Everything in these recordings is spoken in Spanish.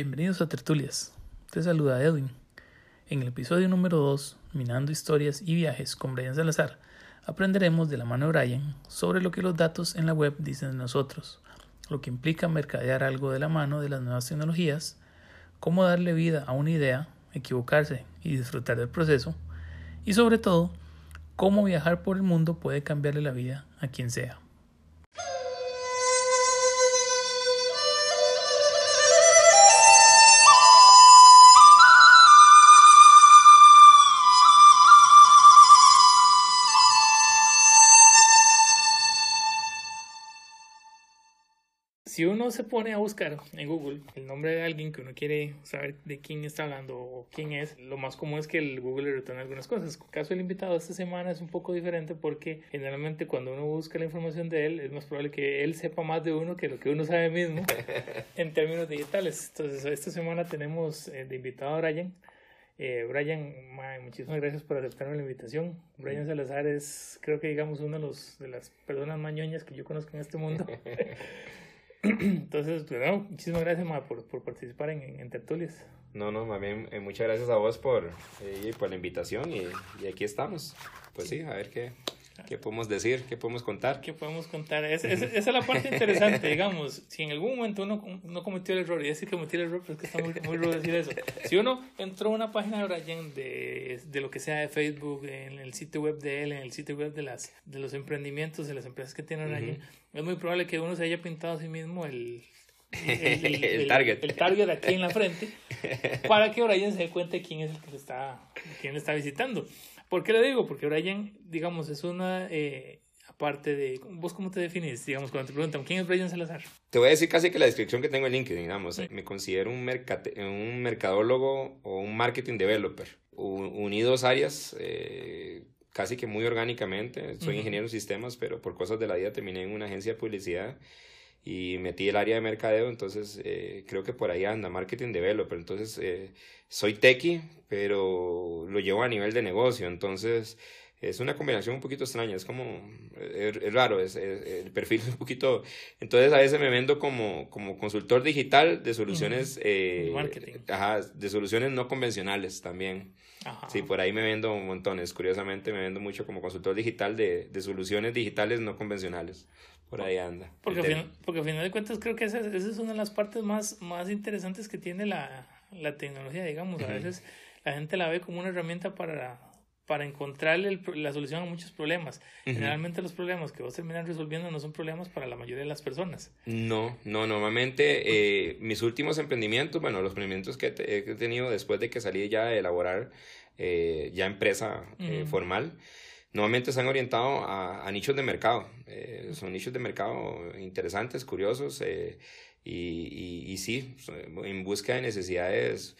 Bienvenidos a Tertulias. Te saluda Edwin. En el episodio número 2, Minando historias y viajes con Brian Salazar, aprenderemos de la mano de Brian sobre lo que los datos en la web dicen de nosotros, lo que implica mercadear algo de la mano de las nuevas tecnologías, cómo darle vida a una idea, equivocarse y disfrutar del proceso, y sobre todo, cómo viajar por el mundo puede cambiarle la vida a quien sea. Si uno se pone a buscar en Google el nombre de alguien que uno quiere saber de quién está hablando o quién es, lo más común es que el Google le retorne algunas cosas. El caso del invitado esta semana es un poco diferente porque generalmente cuando uno busca la información de él es más probable que él sepa más de uno que lo que uno sabe mismo en términos digitales. Entonces esta semana tenemos eh, de invitado a Brian. Eh, Brian, muchísimas gracias por aceptarme la invitación. Brian Salazar es, creo que digamos, una de, los, de las personas mañoñas que yo conozco en este mundo. Entonces, bueno, muchísimas gracias por, por, participar en, en, Tertulias. No, no, más bien, eh, muchas gracias a vos por, eh, por la invitación y, y, aquí estamos. Pues sí, a ver qué, ¿Qué podemos decir? ¿Qué podemos contar? ¿Qué podemos contar? esa es la parte interesante, digamos. Si en algún momento uno no cometió el error, y decir que cometió el error, pero es que está muy, muy rudo decir eso. Si uno entró a una página de Brian de, de lo que sea de Facebook, en el sitio web de él, en el sitio web de, las, de los emprendimientos, de las empresas que tiene Brian, es muy probable que uno se haya pintado a sí mismo el, el, el, target. El, target aquí en la frente para que Brian se dé cuenta de quién es el que está, quién le está visitando. ¿Por qué lo digo? Porque Brian, digamos, es una... Eh, aparte de... ¿Vos cómo te defines? Digamos, cuando te preguntan, ¿quién es Brian Salazar? Te voy a decir casi que la descripción que tengo en LinkedIn, digamos. Me considero un, un mercadólogo o un marketing developer. unidos áreas... Eh, casi que muy orgánicamente. Soy ingeniero en sistemas, pero por cosas de la vida terminé en una agencia de publicidad y metí el área de mercadeo, entonces eh, creo que por ahí anda, marketing developer, entonces eh, soy techie, pero lo llevo a nivel de negocio, entonces es una combinación un poquito extraña, es como, es, raro, es, el perfil es un poquito, entonces a veces me vendo como, como consultor digital de soluciones, eh, ajá, de soluciones no convencionales también. Sí, por ahí me vendo montones, curiosamente me vendo mucho como consultor digital de, de soluciones digitales no convencionales. Por ahí anda. Porque, al final, porque al final de cuentas creo que esa, esa, es una de las partes más, más interesantes que tiene la, la tecnología, digamos. A veces la gente la ve como una herramienta para, para encontrarle la solución a muchos problemas. Generalmente los problemas que vos terminas resolviendo no son problemas para la mayoría de las personas. No, no, normalmente eh, mis últimos emprendimientos, bueno, los emprendimientos que, he tenido después de que salí ya de elaborar eh, ya empresa eh, formal, normalmente se han orientado a, nichos de mercado. Eh, son nichos de mercado interesantes, curiosos eh, y, y, sí, en búsqueda de necesidades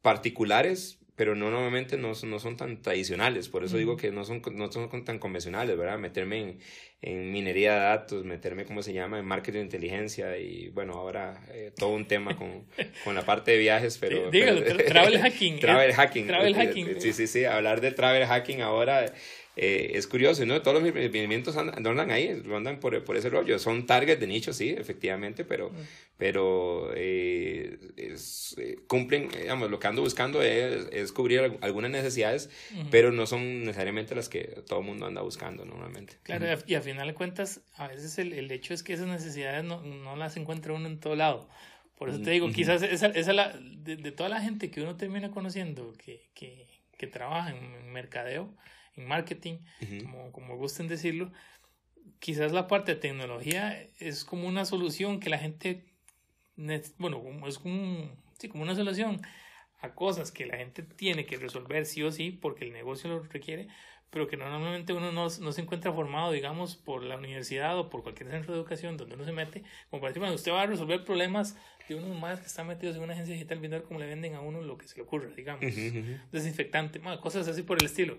particulares, pero no normalmente no, no son tan tradicionales. Por eso digo que no son, no son tan convencionales, ¿verdad? Meterme en, en minería de datos, meterme, ¿cómo se llama?, en marketing de inteligencia y bueno, ahora eh, todo un tema con, con, la parte de viajes, pero... Dígalo, travel hacking. travel hacking. Travel hacking. Sí, sí, sí, hablar de travel hacking ahora eh, es curioso, ¿no? Todos los movimientos andan, ahí, andan por, por, ese rollo. Son targets de nicho, sí, efectivamente, pero, pero eh, eh, cumplen, digamos, lo que ando buscando es, es cubrir algunas necesidades, pero no son necesariamente las que todo el mundo anda buscando normalmente. Claro, y a final de cuentas, a veces el, el hecho es que esas necesidades no, no, las encuentra uno en todo lado. Por eso te digo, quizás esa, esa la, de, de, toda la gente que uno termina conociendo que, que, que trabaja en mercadeo, en marketing, como, como gusten decirlo, quizás la parte de tecnología es como una solución que la gente, bueno, es como, sí, como una solución a cosas que la gente tiene que resolver sí o sí porque el negocio lo requiere, pero que normalmente uno no, no, se encuentra formado, digamos, por la universidad o por cualquier centro de educación donde uno se mete, como para decir, bueno, usted va a resolver problemas de unos más que están metidos en una agencia digital viendo cómo le venden a uno lo que se le ocurra, digamos, desinfectante, cosas así por el estilo.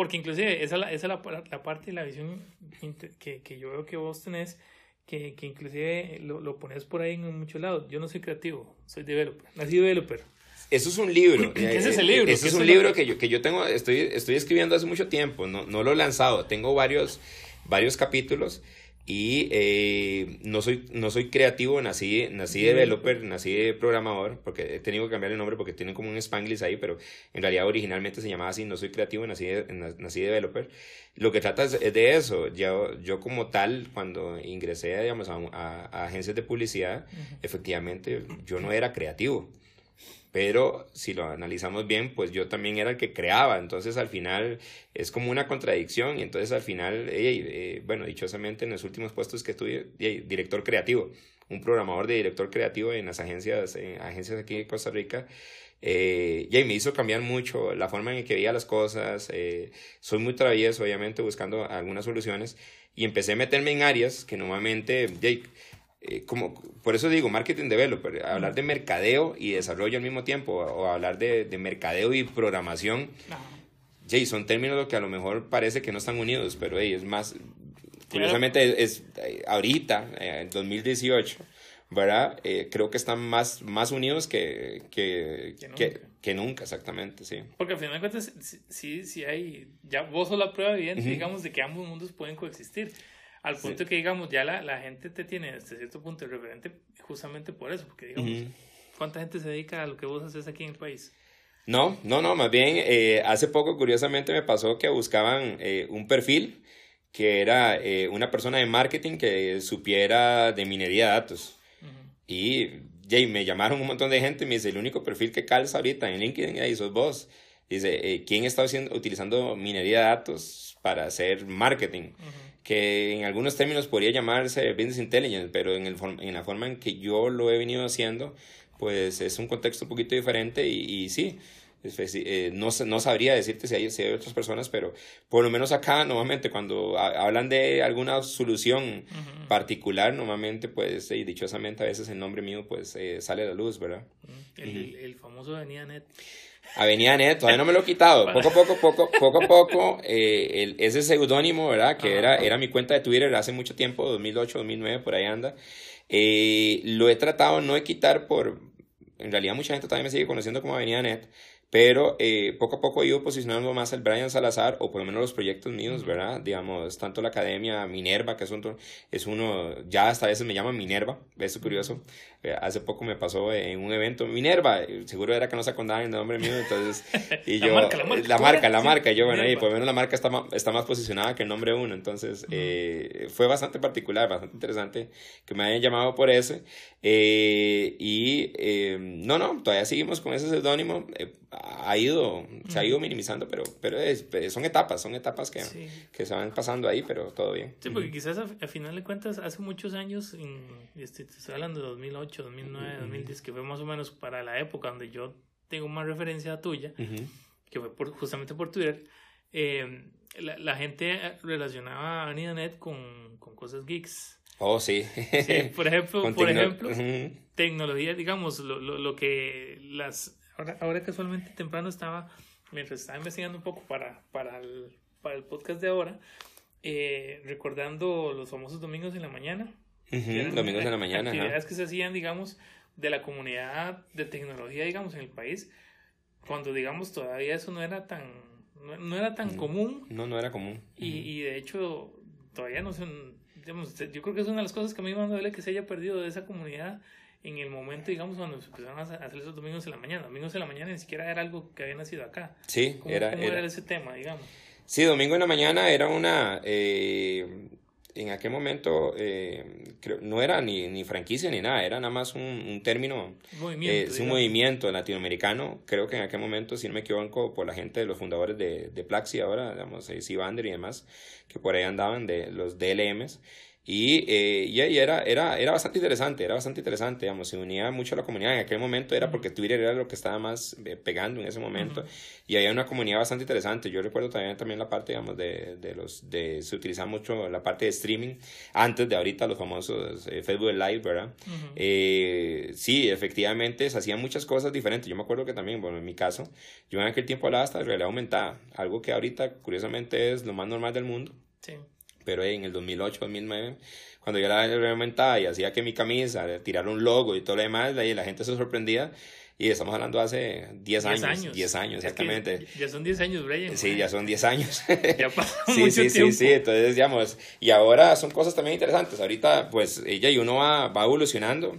Porque inclusive esa, esa es la, la parte y la visión que, que, yo veo que vos tenés, que, que inclusive lo, lo pones por ahí en muchos lados. Yo no soy creativo, soy developer, nací developer. Eso es un libro. ¿Qué es ese libro? Ese es un libro que yo, que yo tengo, estoy, estoy escribiendo hace mucho tiempo, no, no lo he lanzado, tengo varios, varios capítulos Y eh, no, soy, no soy creativo, nací, nací developer, nací de programador, porque he tenido que cambiar el nombre porque tienen como un spanglish ahí, pero en realidad originalmente se llamaba así, no soy creativo, nací, nací developer. Lo que trata es, de eso, yo, yo como tal, cuando ingresé digamos, a, agencias de publicidad, efectivamente yo no era creativo pero si lo analizamos bien, pues yo también era el que creaba, entonces al final es como una contradicción y entonces al final, eh, bueno, dichosamente en los últimos puestos que estuve, director creativo, un programador de director creativo en las agencias, en agencias aquí de Costa Rica, eh, y me hizo cambiar mucho la forma en que veía las cosas, eh, soy muy travieso, obviamente, buscando algunas soluciones, y empecé a meterme en áreas que normalmente, eh, como, por eso digo marketing developer, hablar de mercadeo y desarrollo al mismo tiempo, o, hablar de, de, mercadeo y programación, Jay, son términos que a lo mejor parece que no están unidos, pero es más, curiosamente es, eh, ahorita, eh, en 2018, ¿verdad? creo que están más, más unidos que, que, que, nunca. exactamente, sí. Porque al final de cuentas, sí, sí hay, ya vos sos la prueba evidente, digamos, de que ambos mundos pueden coexistir. Al punto que, digamos, ya la, la, gente te tiene hasta cierto punto de referente justamente por eso, porque, digamos, ¿cuánta gente se dedica a lo que vos haces aquí en el país? No, no, no, más bien, eh, hace poco, curiosamente, me pasó que buscaban eh, un perfil que era eh, una persona de marketing que supiera de minería de datos. Y, y me llamaron un montón de gente y me dice, el único perfil que calza ahorita en LinkedIn, ahí sos vos. Dice, ¿quién está haciendo, utilizando minería de datos para hacer marketing? que en algunos términos podría llamarse business intelligence, pero en, el, en la forma en que yo lo he venido haciendo, pues es un contexto un poquito diferente y, sí, eh, no, no sabría decirte si hay, si hay otras personas, pero por lo menos acá, normalmente, cuando hablan de alguna solución particular, normalmente, pues, y dichosamente, a veces el nombre mío, pues, eh, sale a la luz, ¿verdad? El, el famoso Avenida Net. Avenida Net, todavía no me lo he quitado. Poco a poco, poco, poco a poco, eh, el, ese seudónimo, ¿verdad? Que era, era mi cuenta de Twitter hace mucho tiempo, 2008, 2009, por ahí anda. Eh, lo he tratado no de quitar por, en realidad mucha gente todavía me sigue conociendo como Avenida Net, pero eh, poco a poco he ido posicionando más al Brian Salazar, o por lo menos los proyectos míos, ¿verdad? Digamos, tanto la academia Minerva, que es, un, es uno, ya hasta a veces me llaman Minerva, es curioso. Eh, hace poco me pasó en un evento, Minerva, eh, seguro era que no se acordaban el nombre mío, entonces, y yo, la marca, la marca, la marca, yo, bueno, ahí por lo menos la marca está más, está más posicionada que el nombre uno, entonces, fue bastante particular, bastante interesante que me hayan llamado por ese, y no, no, todavía seguimos con ese seudónimo, ha ido, se ha ido minimizando, pero, pero son etapas, son etapas que, que se van pasando ahí, pero todo bien. Sí, porque quizás a, final de cuentas, hace muchos años, en, este, te estoy hablando de 2008, 2009, 2010, que fue más o menos para la época donde yo tengo más referencia tuya, que fue por, justamente por Twitter, eh, la, la, gente relacionaba a AnidaNet con, con cosas geeks. Oh, sí. sí por ejemplo, por ejemplo tecnología, digamos, lo, lo, lo que las Ahora, ahora casualmente temprano estaba, mientras estaba investigando un poco para, para, el, para el podcast de ahora, eh, recordando los famosos domingos en la mañana. Domingos en la mañana. Actividades que se hacían, digamos, de la comunidad de tecnología, digamos, en el país, cuando, digamos, todavía eso no era tan, no, era tan común. No, no era común. Y, y de hecho, todavía no son, digamos, yo creo que es una de las cosas que a mí me duele que se haya perdido de esa comunidad en el momento, digamos, cuando se empezaron a hacer esos domingos en la mañana. Domingos en la mañana ni siquiera era algo que había nacido acá. Sí, era, era, ese tema, digamos? Sí, domingo en la mañana era una... Eh, en aquel momento eh, no era ni, ni, franquicia ni nada, era nada más un, un término, movimiento, eh, un movimiento latinoamericano. Creo que en aquel momento, si no me equivoco, por la gente de los fundadores de, de Plaxi ahora, digamos, eh, Sivander y demás, que por ahí andaban de los DLMs. Y, eh, y, era, era, era bastante interesante, era bastante interesante, digamos, se unía mucho a la comunidad. En aquel momento era porque Twitter era lo que estaba más eh, pegando en ese momento y había una comunidad bastante interesante. Yo recuerdo también, también la parte, digamos, de, de los, de, se utilizaba mucho la parte de streaming antes de ahorita los famosos eh, Facebook Live, ¿verdad? eh, sí, efectivamente se hacían muchas cosas diferentes. Yo me acuerdo que también, bueno, en mi caso, yo en aquel tiempo hablaba hasta de realidad aumentada, algo que ahorita curiosamente es lo más normal del mundo. Sí pero en el 2008, 2009, cuando yo la aumentaba y hacía que mi camisa tirara un logo y todo lo demás, ahí la gente se sorprendía Y estamos hablando hace 10 años. 10 años, exactamente. ya son 10 años, Brian. Sí, ya son 10 años. ya pasó sí, mucho sí, tiempo. sí, sí, entonces, digamos, y ahora son cosas también interesantes. Ahorita, pues, ella y uno va, va evolucionando.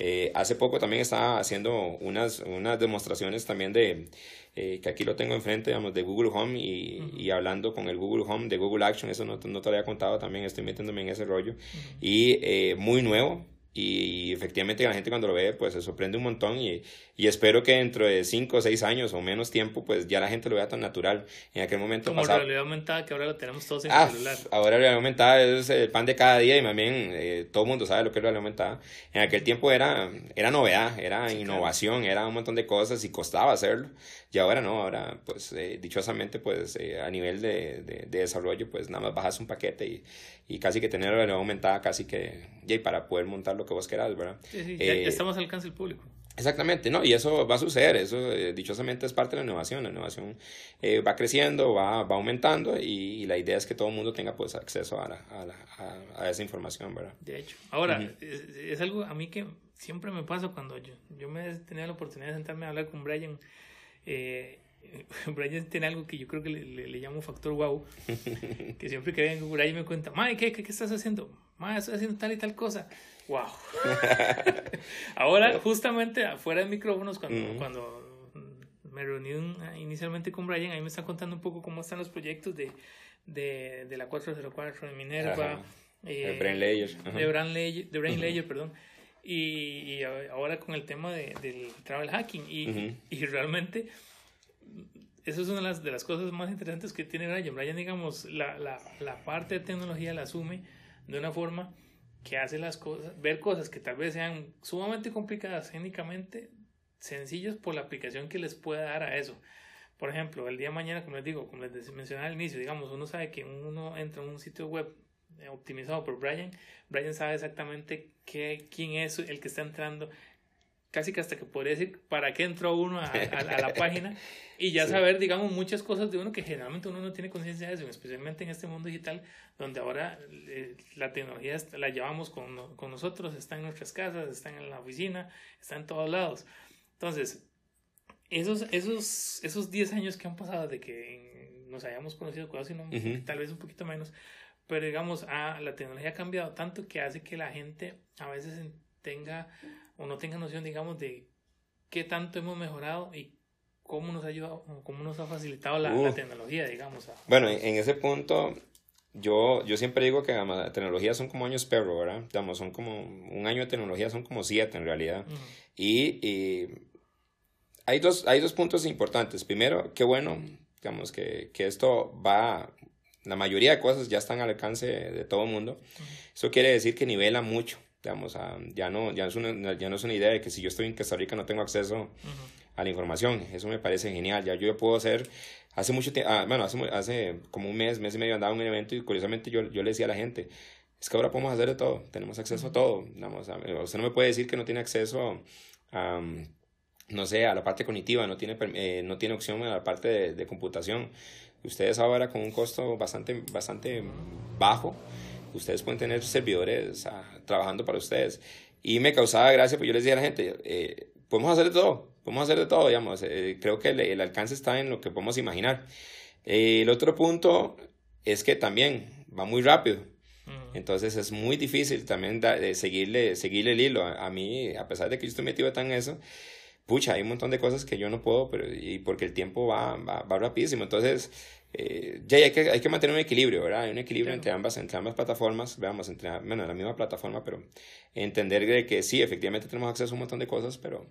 Eh, hace poco también estaba haciendo unas, unas demostraciones también de, eh, que aquí lo tengo enfrente, digamos, de Google Home y, y, hablando con el Google Home de Google Action, eso no, no te lo había contado también, estoy metiéndome en ese rollo. Y eh, muy nuevo, y efectivamente la gente cuando lo ve pues se sorprende un montón y, y espero que dentro de 5 o 6 años o menos tiempo pues ya la gente lo vea tan natural. En aquel momento como pasado realidad aumentada que ahora lo tenemos todos en ah, el celular. ahora realidad aumentada es el pan de cada día y más bien eh, todo el mundo sabe lo que es la realidad aumentada. En aquel tiempo era, era novedad era sí, innovación claro. era un montón de cosas y costaba hacerlo y ahora no ahora pues eh, dichosamente pues eh, a nivel de, de, de, desarrollo pues nada más bajas un paquete y, y casi que tener la aumentada casi que y para poder montar lo que vos querás verdad sí, sí, ya, ya estamos al alcance del público Exactamente, ¿no? Y eso va a suceder, eso eh, dichosamente es parte de la innovación, la innovación eh, va creciendo, va, va aumentando y, y, la idea es que todo el mundo tenga pues acceso a, la, a, la, a, a esa información, ¿verdad? De hecho, ahora, uh -huh. es, es, algo a mí que siempre me pasa cuando yo, yo me tenía la oportunidad de sentarme a hablar con Brian, eh, Brian tiene algo que yo creo que le, le, le llamo factor wow, que siempre que vengo Brian me cuenta, Mae, ¿qué, qué, ¿qué estás haciendo? Mae, estoy haciendo tal y tal cosa. Wow. Ahora, justamente afuera de micrófonos, cuando, uh -huh. cuando me reuní inicialmente con Brian, ahí me están contando un poco cómo están los proyectos de, de, de la 404, de Minerva, eh, de Brain Layer, de Brain Layer, de Brain uh -huh. Layer perdón. Y, y, ahora con el tema de, del travel hacking. Y, y realmente eso es una de las, de las cosas más interesantes que tiene Brian. Brian, digamos, la, la, la parte de tecnología la asume de una forma que hace las cosas, ver cosas que tal vez sean sumamente complicadas técnicamente, sencillas por la aplicación que les pueda dar a eso. Por ejemplo, el día de mañana, como les digo, como les mencionaba al inicio, digamos, uno sabe que uno entra en un sitio web optimizado por Brian, Brian sabe exactamente qué, quién es el que está entrando, casi que hasta que podría decir para qué entró uno a, a, a la página y ya sí. saber, digamos, muchas cosas de uno que generalmente uno no tiene conciencia de eso, especialmente en este mundo digital, donde ahora eh, la tecnología la llevamos con, con, nosotros, está en nuestras casas, está en la oficina, está en todos lados. Entonces, esos, esos, esos 10 años que han pasado de que nos hayamos conocido, casi no, uh -huh. tal vez un poquito menos, pero digamos, ah, la tecnología ha cambiado tanto que hace que la gente a veces tenga o no tenga noción, digamos, de qué tanto hemos mejorado y cómo nos ha ayudado, cómo nos ha facilitado la, uh. la tecnología, digamos. A... Bueno, en ese punto, yo, yo siempre digo que la tecnología son como años perro, ¿verdad? Digamos, son como, un año de tecnología son como siete en realidad. Uh -huh. y, y, hay, dos, hay dos puntos importantes. Primero, qué bueno, digamos, que, que esto va, la mayoría de cosas ya están al alcance de todo el mundo. Uh -huh. Eso quiere decir que nivela mucho digamos, uh, ya, no, ya, es una, ya no es una idea de que si yo estoy en Costa Rica no tengo acceso uh -huh. a la información, eso me parece genial, ya yo puedo hacer, hace mucho tiempo, uh, bueno, hace, hace como un mes, mes y medio andaba en un evento y curiosamente yo, yo le decía a la gente, es que ahora podemos hacer de todo, tenemos acceso a todo, digamos, usted no me puede decir que no tiene acceso a, um, no sé, a la parte cognitiva, no tiene, eh, no tiene opción a la parte de, de computación, ustedes ahora con un costo bastante, bastante bajo, ustedes pueden tener servidores uh, trabajando para ustedes. Y me causaba gracia, pues yo les decía a la gente, eh, podemos hacer de todo, podemos hacer de todo, digamos. Eh, creo que el, el, alcance está en lo que podemos imaginar. Eh, el otro punto es que también va muy rápido. Uh -huh. Entonces es muy difícil también da, de seguirle, seguirle el hilo. A, a, mí, a pesar de que yo estoy metido tan en eso, pucha, hay un montón de cosas que yo no puedo, pero y porque el tiempo va, va, va rapidísimo. Entonces, eh, ya hay que, hay que mantener un equilibrio, ¿verdad? Hay un equilibrio claro. entre, ambas, entre ambas plataformas, veamos, entre, bueno, la misma plataforma, pero entender de que sí, efectivamente tenemos acceso a un montón de cosas, pero,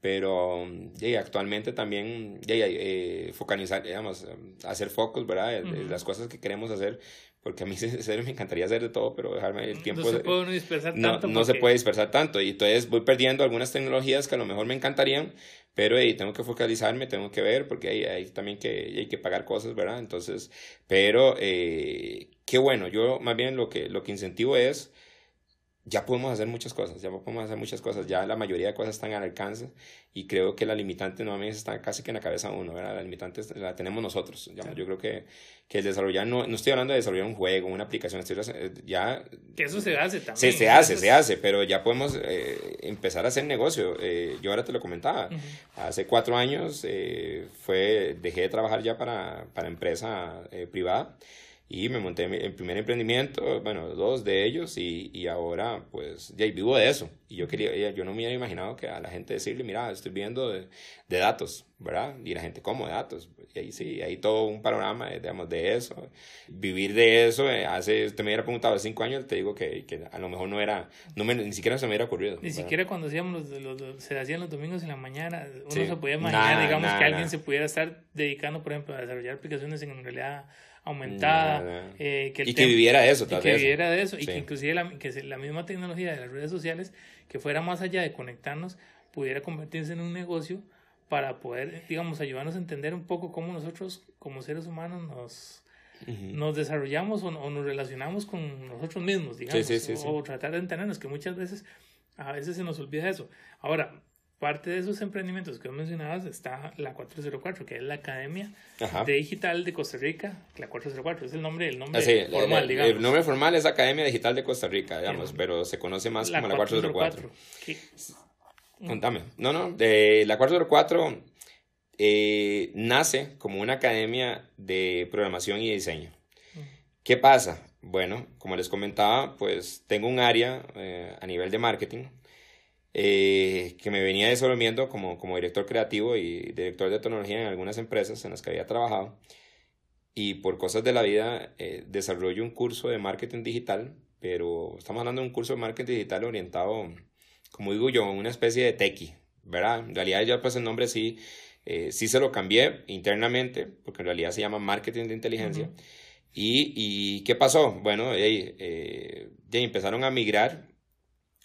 pero ya, actualmente también ya, eh, focalizar, digamos, hacer focus, ¿verdad? Uh -huh. Las cosas que queremos hacer, porque a mí serio, me encantaría hacer de todo, pero dejarme el tiempo. No se puede dispersar no, tanto. No porque... se puede dispersar tanto, y entonces voy perdiendo algunas tecnologías que a lo mejor me encantarían, pero hey, tengo que focalizarme, tengo que ver, porque hay, hay también que, hay que pagar cosas, ¿verdad? Entonces, pero eh, qué bueno, yo más bien lo que, lo que incentivo es ya podemos hacer muchas cosas, ya podemos hacer muchas cosas, ya la mayoría de cosas están al alcance y creo que la limitante nuevamente está casi que en la cabeza de uno, ¿verdad? La limitante la tenemos nosotros, yo creo que, que el desarrollar, no, no estoy hablando de desarrollar un juego, una aplicación, eh, ya... Que eso se hace también. Se, se hace, se hace, pero ya podemos eh, empezar a hacer negocio. Eh, yo ahora te lo comentaba, hace cuatro años fue, dejé de trabajar ya para, para empresa privada y me monté el primer emprendimiento, bueno, dos de ellos, y, y ahora pues ya vivo de eso. Y yo quería, yo no me había imaginado que a la gente decirle, mira, estoy viendo de, de datos, ¿verdad? Y la gente, ¿cómo de datos? Y ahí sí, hay todo un panorama, digamos, de eso. Vivir de eso, eh, hace, usted me hubiera preguntado hace cinco años, te digo que, que a lo mejor no era, no me, ni siquiera se me hubiera ocurrido. Ni siquiera cuando hacíamos los, se hacían los domingos en la mañana, uno se podía imaginar, digamos, que alguien se pudiera estar dedicando, por ejemplo, a desarrollar aplicaciones en realidad aumentada. Eh, que y que viviera eso, tal Que viviera de eso. Y que inclusive la, que la misma tecnología de las redes sociales, que fuera más allá de conectarnos, pudiera convertirse en un negocio para poder, digamos, ayudarnos a entender un poco cómo nosotros como seres humanos nos, nos desarrollamos o, nos relacionamos con nosotros mismos, digamos, o, tratar de entendernos, que muchas veces, a veces se nos olvida eso. Ahora, parte de esos emprendimientos que mencionabas está la 404, que es la Academia de Digital de Costa Rica. La 404 es el nombre, el nombre ah, formal, digamos. El nombre formal es Academia Digital de Costa Rica, digamos, pero se conoce más como la 404. Contame. No, no, de la 404 eh, nace como una academia de programación y diseño. ¿Qué pasa? Bueno, como les comentaba, pues tengo un área eh, a nivel de marketing eh, que me venía desenvolviendo como, como director creativo y director de tecnología en algunas empresas en las que había trabajado. Y por cosas de la vida eh, desarrollo un curso de marketing digital, pero estamos hablando de un curso de marketing digital orientado, como digo yo, una especie de tequi, ¿verdad? En realidad ya pues el nombre sí, eh, sí se lo cambié internamente, porque en realidad se llama marketing de inteligencia. y, y, qué pasó? Bueno, eh, ya empezaron a migrar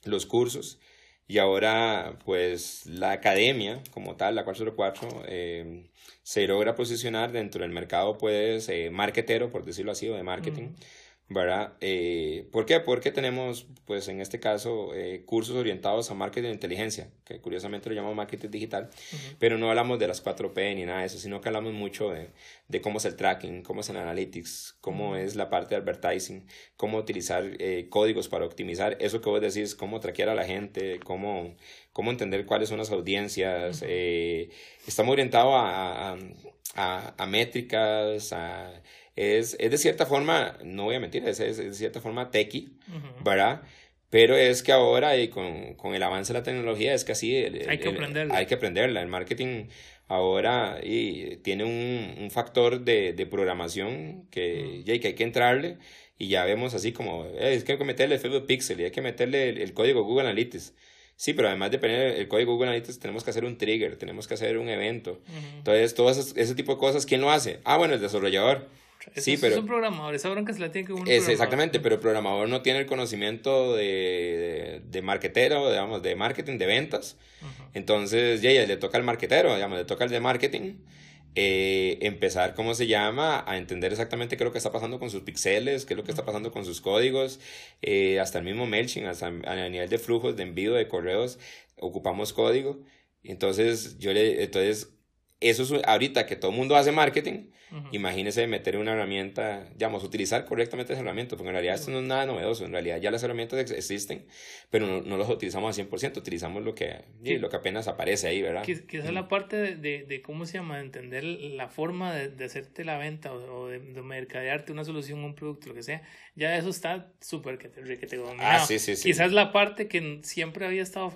los cursos y ahora, pues, la academia como tal, la 404, eh, se logra posicionar dentro del mercado, pues, eh, marketero, por decirlo así, o de marketing. ¿Verdad? Eh, ¿Por qué? Porque tenemos, pues en este caso, eh, cursos orientados a marketing de inteligencia, que curiosamente lo llamamos marketing digital, pero no hablamos de las 4P ni nada de eso, sino que hablamos mucho de, de cómo es el tracking, cómo es el analytics, cómo es la parte de advertising, cómo utilizar eh, códigos para optimizar eso que vos decís, cómo traquear a la gente, cómo, cómo entender cuáles son las audiencias. estamos orientados a, a, a, a métricas, a es, es de cierta forma, no voy a mentir, es, es de cierta forma techie, ¿verdad? Pero es que ahora y con, con, el avance de la tecnología es que así... hay que aprenderla. Hay que aprenderla. El marketing ahora y, tiene un, un factor de, de, programación que, ya, que hay que entrarle y ya vemos así como, eh, es que hay que meterle Facebook Pixel y hay que meterle el, código Google Analytics. Sí, pero además de poner el código Google Analytics, tenemos que hacer un trigger, tenemos que hacer un evento. Entonces, todo ese, ese, tipo de cosas, ¿quién lo hace? Ah, bueno, el desarrollador sí, pero, es un programador, esa bronca se la tiene que un es, Exactamente, pero el programador no tiene el conocimiento de, de, marketero, digamos, de marketing, de ventas. Entonces, ya, ya le toca al marketero, digamos, le toca al de marketing. Eh, empezar, ¿cómo se llama? A entender exactamente qué es lo que está pasando con sus pixeles, qué es lo que está pasando con sus códigos, eh, hasta el mismo MailChimp, hasta a nivel de flujos de envío de correos, ocupamos código. Entonces, yo le, entonces, eso es ahorita que todo el mundo hace marketing, imagínese meter una herramienta, digamos, utilizar correctamente esa herramienta, porque en realidad esto no es nada novedoso, en realidad ya las herramientas existen, pero no, no las utilizamos al 100%, utilizamos lo que, lo que apenas aparece ahí, ¿verdad? Que, esa es la parte de, de, ¿cómo se llama?, de entender la forma de, de hacerte la venta o, de, mercadearte una solución, un producto, lo que sea, ya eso está súper que te, que te Ah, sí, sí, sí. Quizás la parte que siempre había estado,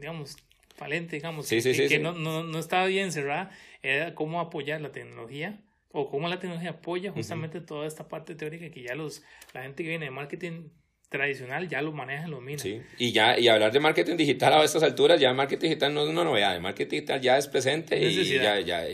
digamos, falente, digamos, que, no, no, no, estaba bien cerrada, era cómo apoyar la tecnología o cómo la tecnología apoya justamente toda esta parte teórica que ya los, la gente que viene de marketing tradicional ya lo maneja, lo mina. Sí, y ya y hablar de marketing digital a estas alturas, ya marketing digital no es una novedad, el marketing digital ya es presente y ya, ya,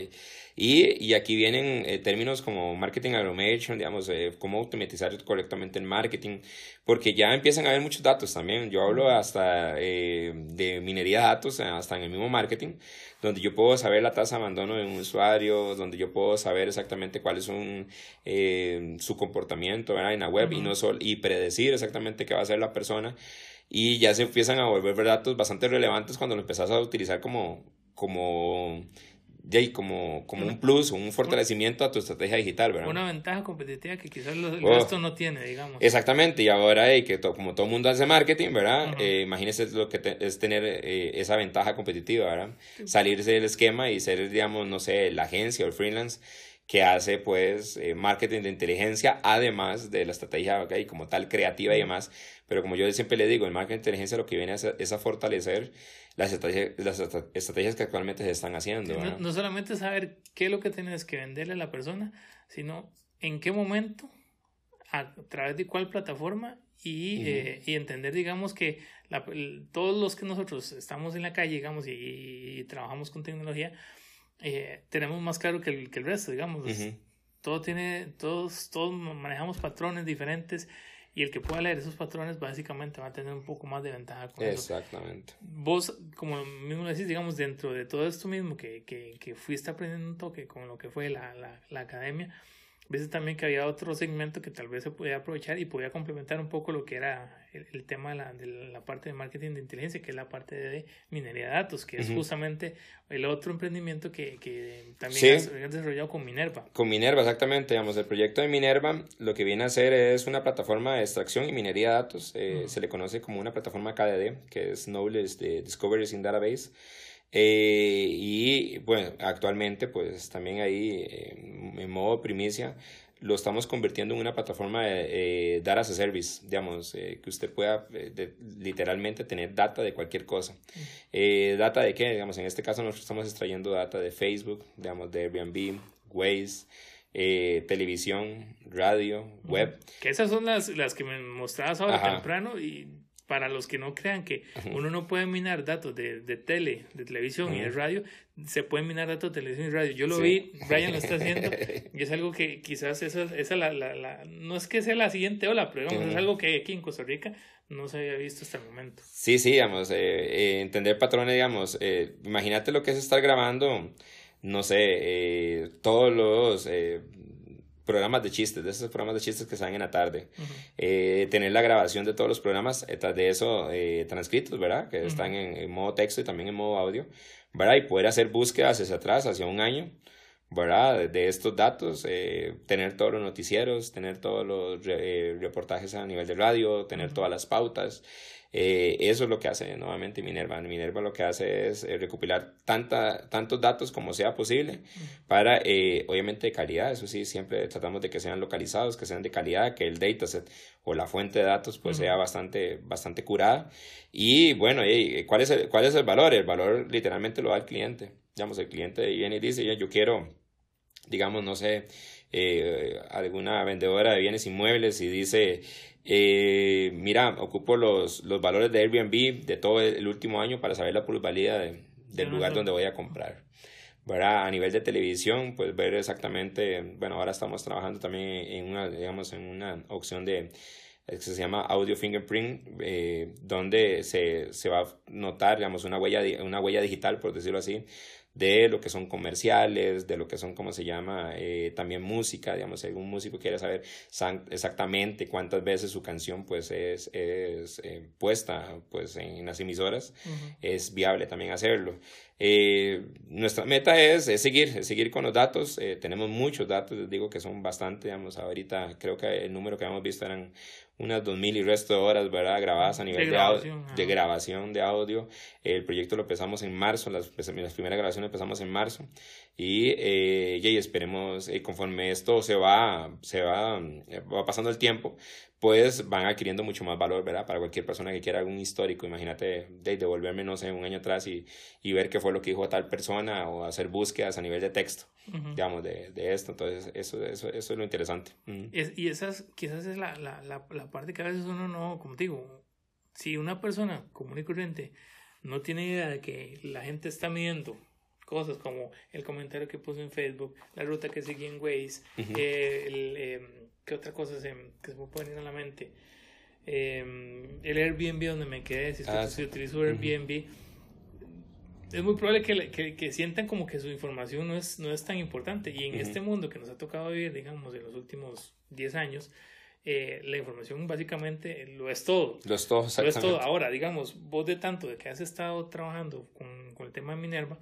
y, Y, aquí vienen eh, términos como marketing automation, digamos, eh, cómo automatizar correctamente el marketing, porque ya empiezan a haber muchos datos también. Yo hablo hasta eh, de minería de datos, hasta en el mismo marketing, donde yo puedo saber la tasa de abandono de un usuario, donde yo puedo saber exactamente cuál es un, su comportamiento ¿verdad? en la web y, no sol y predecir exactamente qué va a hacer la persona. Y ya se empiezan a volver datos bastante relevantes cuando lo empezás a utilizar como, como Jay, como, como un plus, un fortalecimiento a tu estrategia digital, ¿verdad? Una ventaja competitiva que quizás el oh. resto no tiene, digamos. Exactamente, y ahora hey, que como todo el mundo hace marketing, ¿verdad? Eh, imagínese lo que es tener eh, esa ventaja competitiva, ¿verdad? Salirse del esquema y ser, digamos, no sé, la agencia o el freelance que hace pues eh, marketing de inteligencia, además de la estrategia okay, como tal creativa y demás. Pero como yo siempre le digo, el marketing de inteligencia lo que viene es a fortalecer las estrategias, las estrategias que actualmente se están haciendo. no, solamente saber qué es lo que tienes que venderle a la persona, sino en qué momento, a través de cuál plataforma y, eh, y entender, digamos, que la, todos los que nosotros estamos en la calle, digamos, y, trabajamos con tecnología, eh, tenemos más claro que el, que el resto, digamos. Todo tiene, todos, todos manejamos patrones diferentes y el que pueda leer esos patrones básicamente va a tener un poco más de ventaja con Exactamente. Vos, como mismo decís, digamos, dentro de todo esto mismo que, que, que fuiste aprendiendo un toque con lo que fue la, la, la academia, veces también que había otro segmento que tal vez se podía aprovechar y podía complementar un poco lo que era el, tema de la, de la, parte de marketing de inteligencia, que es la parte de minería de datos, que es justamente el otro emprendimiento que, que también has, desarrollado con Minerva. Con Minerva, exactamente. Digamos, el proyecto de Minerva lo que viene a hacer es una plataforma de extracción y minería de datos. Eh, se le conoce como una plataforma KDD, que es Knowledge Discoveries in Database. Eh, y bueno, actualmente pues también ahí en modo primicia lo estamos convirtiendo en una plataforma de eh, data as a service, digamos, eh, que usted pueda literalmente tener data de cualquier cosa. ¿Data de qué? Digamos, en este caso nosotros estamos extrayendo data de Facebook, digamos, de Airbnb, Waze, televisión, radio, web. Que esas son las, las que me mostrabas ahora temprano y para los que no crean que uno no puede minar datos de, de tele, de televisión y de radio, se pueden minar datos de televisión y radio. Yo lo vi, Brian lo está haciendo, y es algo que quizás esa, esa la, la, la, no es que sea la siguiente ola, pero digamos, es algo que aquí en Costa Rica no se había visto hasta el momento. Sí, sí, digamos, eh, eh, entender patrones, digamos, eh, imagínate lo que es estar grabando, no sé, todos los programas de chistes, de esos programas de chistes que salen en la tarde. Eh, tener la grabación de todos los programas, eh, tras de eso eh, transcritos, ¿verdad? Que están en, modo texto y también en modo audio, ¿verdad? Y poder hacer búsquedas hacia atrás, hacia un año, ¿verdad? De, estos datos, tener todos los noticieros, tener todos los reportajes a nivel de radio, tener todas las pautas. Eh, eso es lo que hace nuevamente Minerva. Minerva lo que hace es eh, recopilar tanta, tantos datos como sea posible para, eh, obviamente, de calidad. Eso sí, siempre tratamos de que sean localizados, que sean de calidad, que el dataset o la fuente de datos pues sea bastante, bastante curada. Y bueno, ¿cuál, es el, ¿cuál es el valor? El valor literalmente lo da el cliente. Digamos, el cliente viene y dice, yo quiero, digamos, no sé, alguna vendedora de bienes inmuebles y dice, eh, mira, ocupo los, los valores de Airbnb de todo el último año para saber la plusvalía del lugar donde voy a comprar. ¿verdad? A nivel de televisión, pues ver exactamente, bueno, ahora estamos trabajando también en una, digamos, en una opción de, que se llama Audio Fingerprint, eh, donde se, se, va a notar, digamos, una huella, una huella digital, por decirlo así, de lo que son comerciales, de lo que son, ¿cómo se llama? Eh, también música, digamos, si algún músico quiere saber exactamente cuántas veces su canción pues es, es eh, puesta pues en las emisoras, es viable también hacerlo. Eh, nuestra meta es, seguir, es seguir con los datos. tenemos muchos datos, les digo que son bastante, digamos, ahorita creo que el número que hemos visto eran unas 2.000 y resto de horas, ¿verdad? Grabadas a nivel de, grabación, de, grabación de audio. El proyecto lo empezamos en marzo, las, las primeras grabaciones empezamos en marzo. Y, eh, y esperemos, eh, conforme esto se va, se va, va pasando el tiempo, pues van adquiriendo mucho más valor, ¿verdad? Para cualquier persona que quiera algún histórico, imagínate de devolverme, no sé, un año atrás y, y ver qué fue lo que dijo tal persona o hacer búsquedas a nivel de texto, digamos, de, de, esto. Entonces, eso, eso, eso es lo interesante. y esas, quizás es la, la, la, la, parte que a veces uno no, como te digo, si una persona común y corriente no tiene idea de que la gente está midiendo cosas como el comentario que puso en Facebook, la ruta que seguí en Waze, eh, el, em, ¿qué otra cosa se, que se me puede venir a la mente? Em, el Airbnb donde me quedé, si, ah, si utilizo Airbnb, es muy probable que, que, que, sientan como que su información no es, no es tan importante. Y en este mundo que nos ha tocado vivir, digamos, en los últimos 10 años, eh, la información básicamente lo es todo. Lo es todo, exactamente. Lo es todo. Ahora, digamos, vos de tanto de que has estado trabajando con, con el tema de Minerva,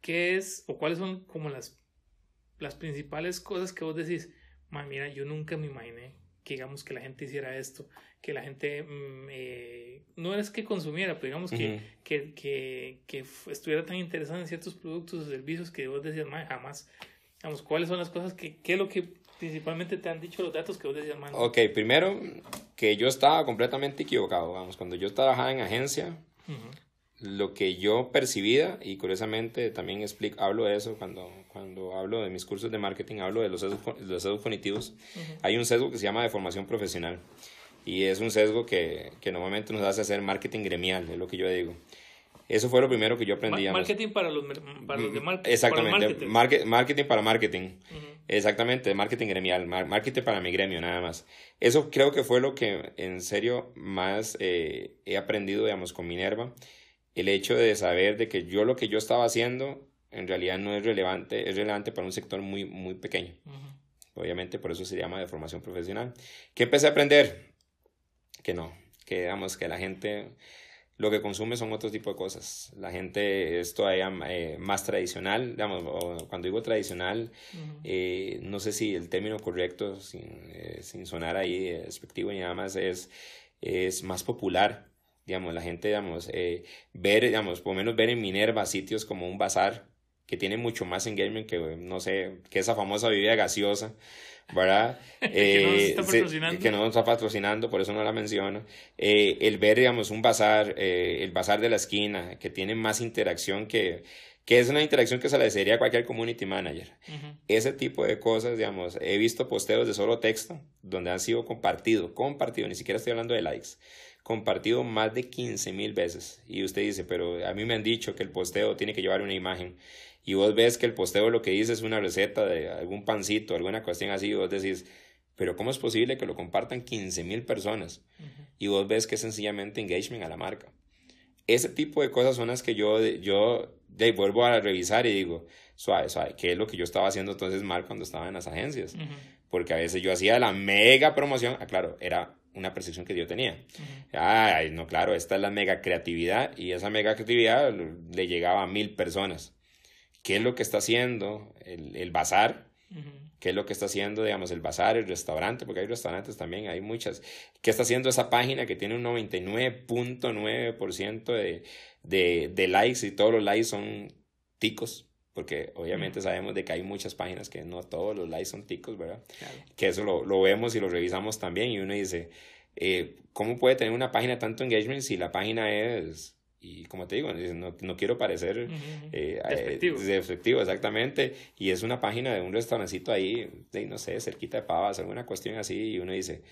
¿qué es o cuáles son como las, las principales cosas que vos decís? Mira, yo nunca me imaginé que digamos que la gente hiciera esto, que la gente mm, eh, no es que consumiera, pero digamos que, que, que, que, estuviera tan interesada en ciertos productos o servicios que vos decías, jamás, digamos, cuáles son las cosas que, qué es lo que principalmente te han dicho los datos que vos decías, man. Ok, primero que yo estaba completamente equivocado, vamos, cuando yo trabajaba en agencia, lo que yo percibía, y curiosamente también explico, hablo de eso cuando, cuando hablo de mis cursos de marketing, hablo de los sesgos, los sesgos cognitivos, hay un sesgo que se llama de formación profesional, y es un sesgo que, que normalmente nos hace hacer marketing gremial, es lo que yo digo. Eso fue lo primero que yo aprendí. Marketing para los, para los de marketing. Exactamente, marketing. para marketing. Exactamente, marketing gremial, marketing para mi gremio, nada más. Eso creo que fue lo que en serio más eh, he aprendido, digamos, con Minerva. El hecho de saber de que yo lo que yo estaba haciendo en realidad no es relevante, es relevante para un sector muy, muy pequeño. Obviamente por eso se llama de formación profesional. ¿Qué empecé a aprender? Que no, que digamos que la gente lo que consume son otro tipo de cosas. La gente es todavía eh, más tradicional, digamos, cuando digo tradicional, eh, no sé si el término correcto, sin, eh, sin sonar ahí despectivo ni nada más, es, es más popular. Digamos, la gente, digamos, ver, digamos, por lo menos ver en Minerva sitios como un bazar que tiene mucho más engagement que, no sé, que esa famosa bebida gaseosa ¿verdad? que no nos está patrocinando. Que no está patrocinando, por eso no la menciono. Eh, el ver, digamos, un bazar, eh, el bazar de la esquina, que tiene más interacción que, que es una interacción que se le desearía a cualquier community manager. Ese tipo de cosas, digamos, he visto posteos de solo texto donde han sido compartidos, compartidos, ni siquiera estoy hablando de likes, compartido más de 15 mil veces. Y usted dice, pero a mí me han dicho que el posteo tiene que llevar una imagen y vos ves que el posteo lo que dice es una receta de algún pancito, alguna cuestión así, y vos decís, pero ¿cómo es posible que lo compartan 15 mil personas? Y vos ves que es sencillamente engagement a la marca. Ese tipo de cosas son las que yo, yo de, vuelvo a revisar y digo, suave, suave, ¿qué es lo que yo estaba haciendo entonces mal cuando estaba en las agencias? Porque a veces yo hacía la mega promoción, ah, claro, era una percepción que yo tenía. Ay, no, claro, esta es la mega creatividad y esa mega creatividad le llegaba a mil personas qué es lo que está haciendo el, el bazar, qué es lo que está haciendo, digamos, el bazar, el restaurante, porque hay restaurantes también, hay muchas. ¿Qué está haciendo esa página que tiene un 99.9% de, de, de likes y todos los likes son ticos? porque obviamente sabemos de que hay muchas páginas que no todos los likes son ticos, ¿verdad? Que eso lo, lo, vemos y lo revisamos también y uno dice, eh, ¿cómo puede tener una página tanto engagement si la página es y como te digo, no, no quiero parecer eh, efectivo. exactamente. Y es una página de un restaurancito ahí, de, no sé, cerquita de Pavas, alguna cuestión así, y uno dice,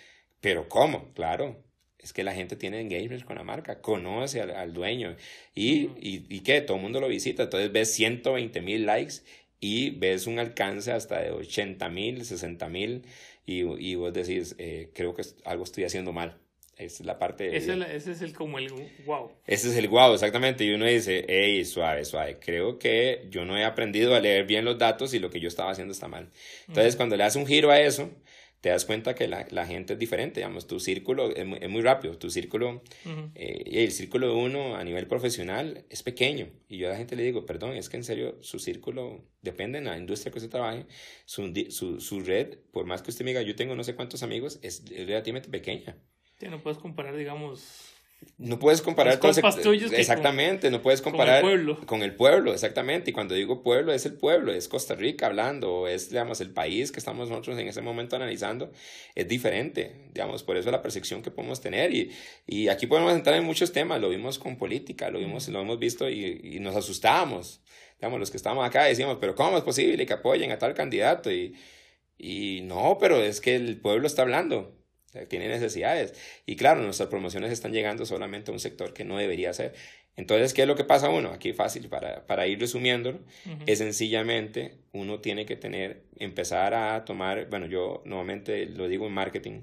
¿pero cómo? Claro, es que la gente tiene engagement con la marca, conoce al, dueño. Y, y, y qué, todo el mundo lo visita, entonces ves 120 mil likes y ves un alcance hasta de 80 mil, 60 mil, y, y vos decís, eh, creo que algo estoy haciendo mal es la parte... Ese, ese, es el como el wow. Ese es el wow, exactamente. Y uno dice, hey, suave, suave. Creo que yo no he aprendido a leer bien los datos y lo que yo estaba haciendo está mal. Entonces, cuando le das un giro a eso, te das cuenta que la, la gente es diferente. Digamos, tu círculo es muy, es muy rápido. Tu círculo, eh, el círculo de uno a nivel profesional es pequeño. Y yo a la gente le digo, perdón, es que en serio su círculo depende de la industria que usted trabaje. Su, su, su red, por más que usted me diga, yo tengo no sé cuántos amigos, es relativamente pequeña. Sí, no puedes comparar, digamos. No puedes comparar con exactamente, no puedes comparar con el pueblo. Con el pueblo, exactamente. Y cuando digo pueblo es el pueblo, es Costa Rica hablando, es digamos el país que estamos nosotros en ese momento analizando, es diferente, digamos, por eso la percepción que podemos tener y, y aquí podemos entrar en muchos temas, lo vimos con política, lo vimos, lo hemos visto y, y nos asustábamos. Digamos, los que estamos acá decíamos, pero ¿cómo es posible que apoyen a tal candidato? Y, y no, pero es que el pueblo está hablando tiene necesidades. Y claro, nuestras promociones están llegando solamente a un sector que no debería ser. Entonces, ¿qué es lo que pasa uno? Aquí fácil, para, para ir resumiéndolo, es sencillamente uno tiene que tener, empezar a tomar, bueno, yo nuevamente lo digo en marketing,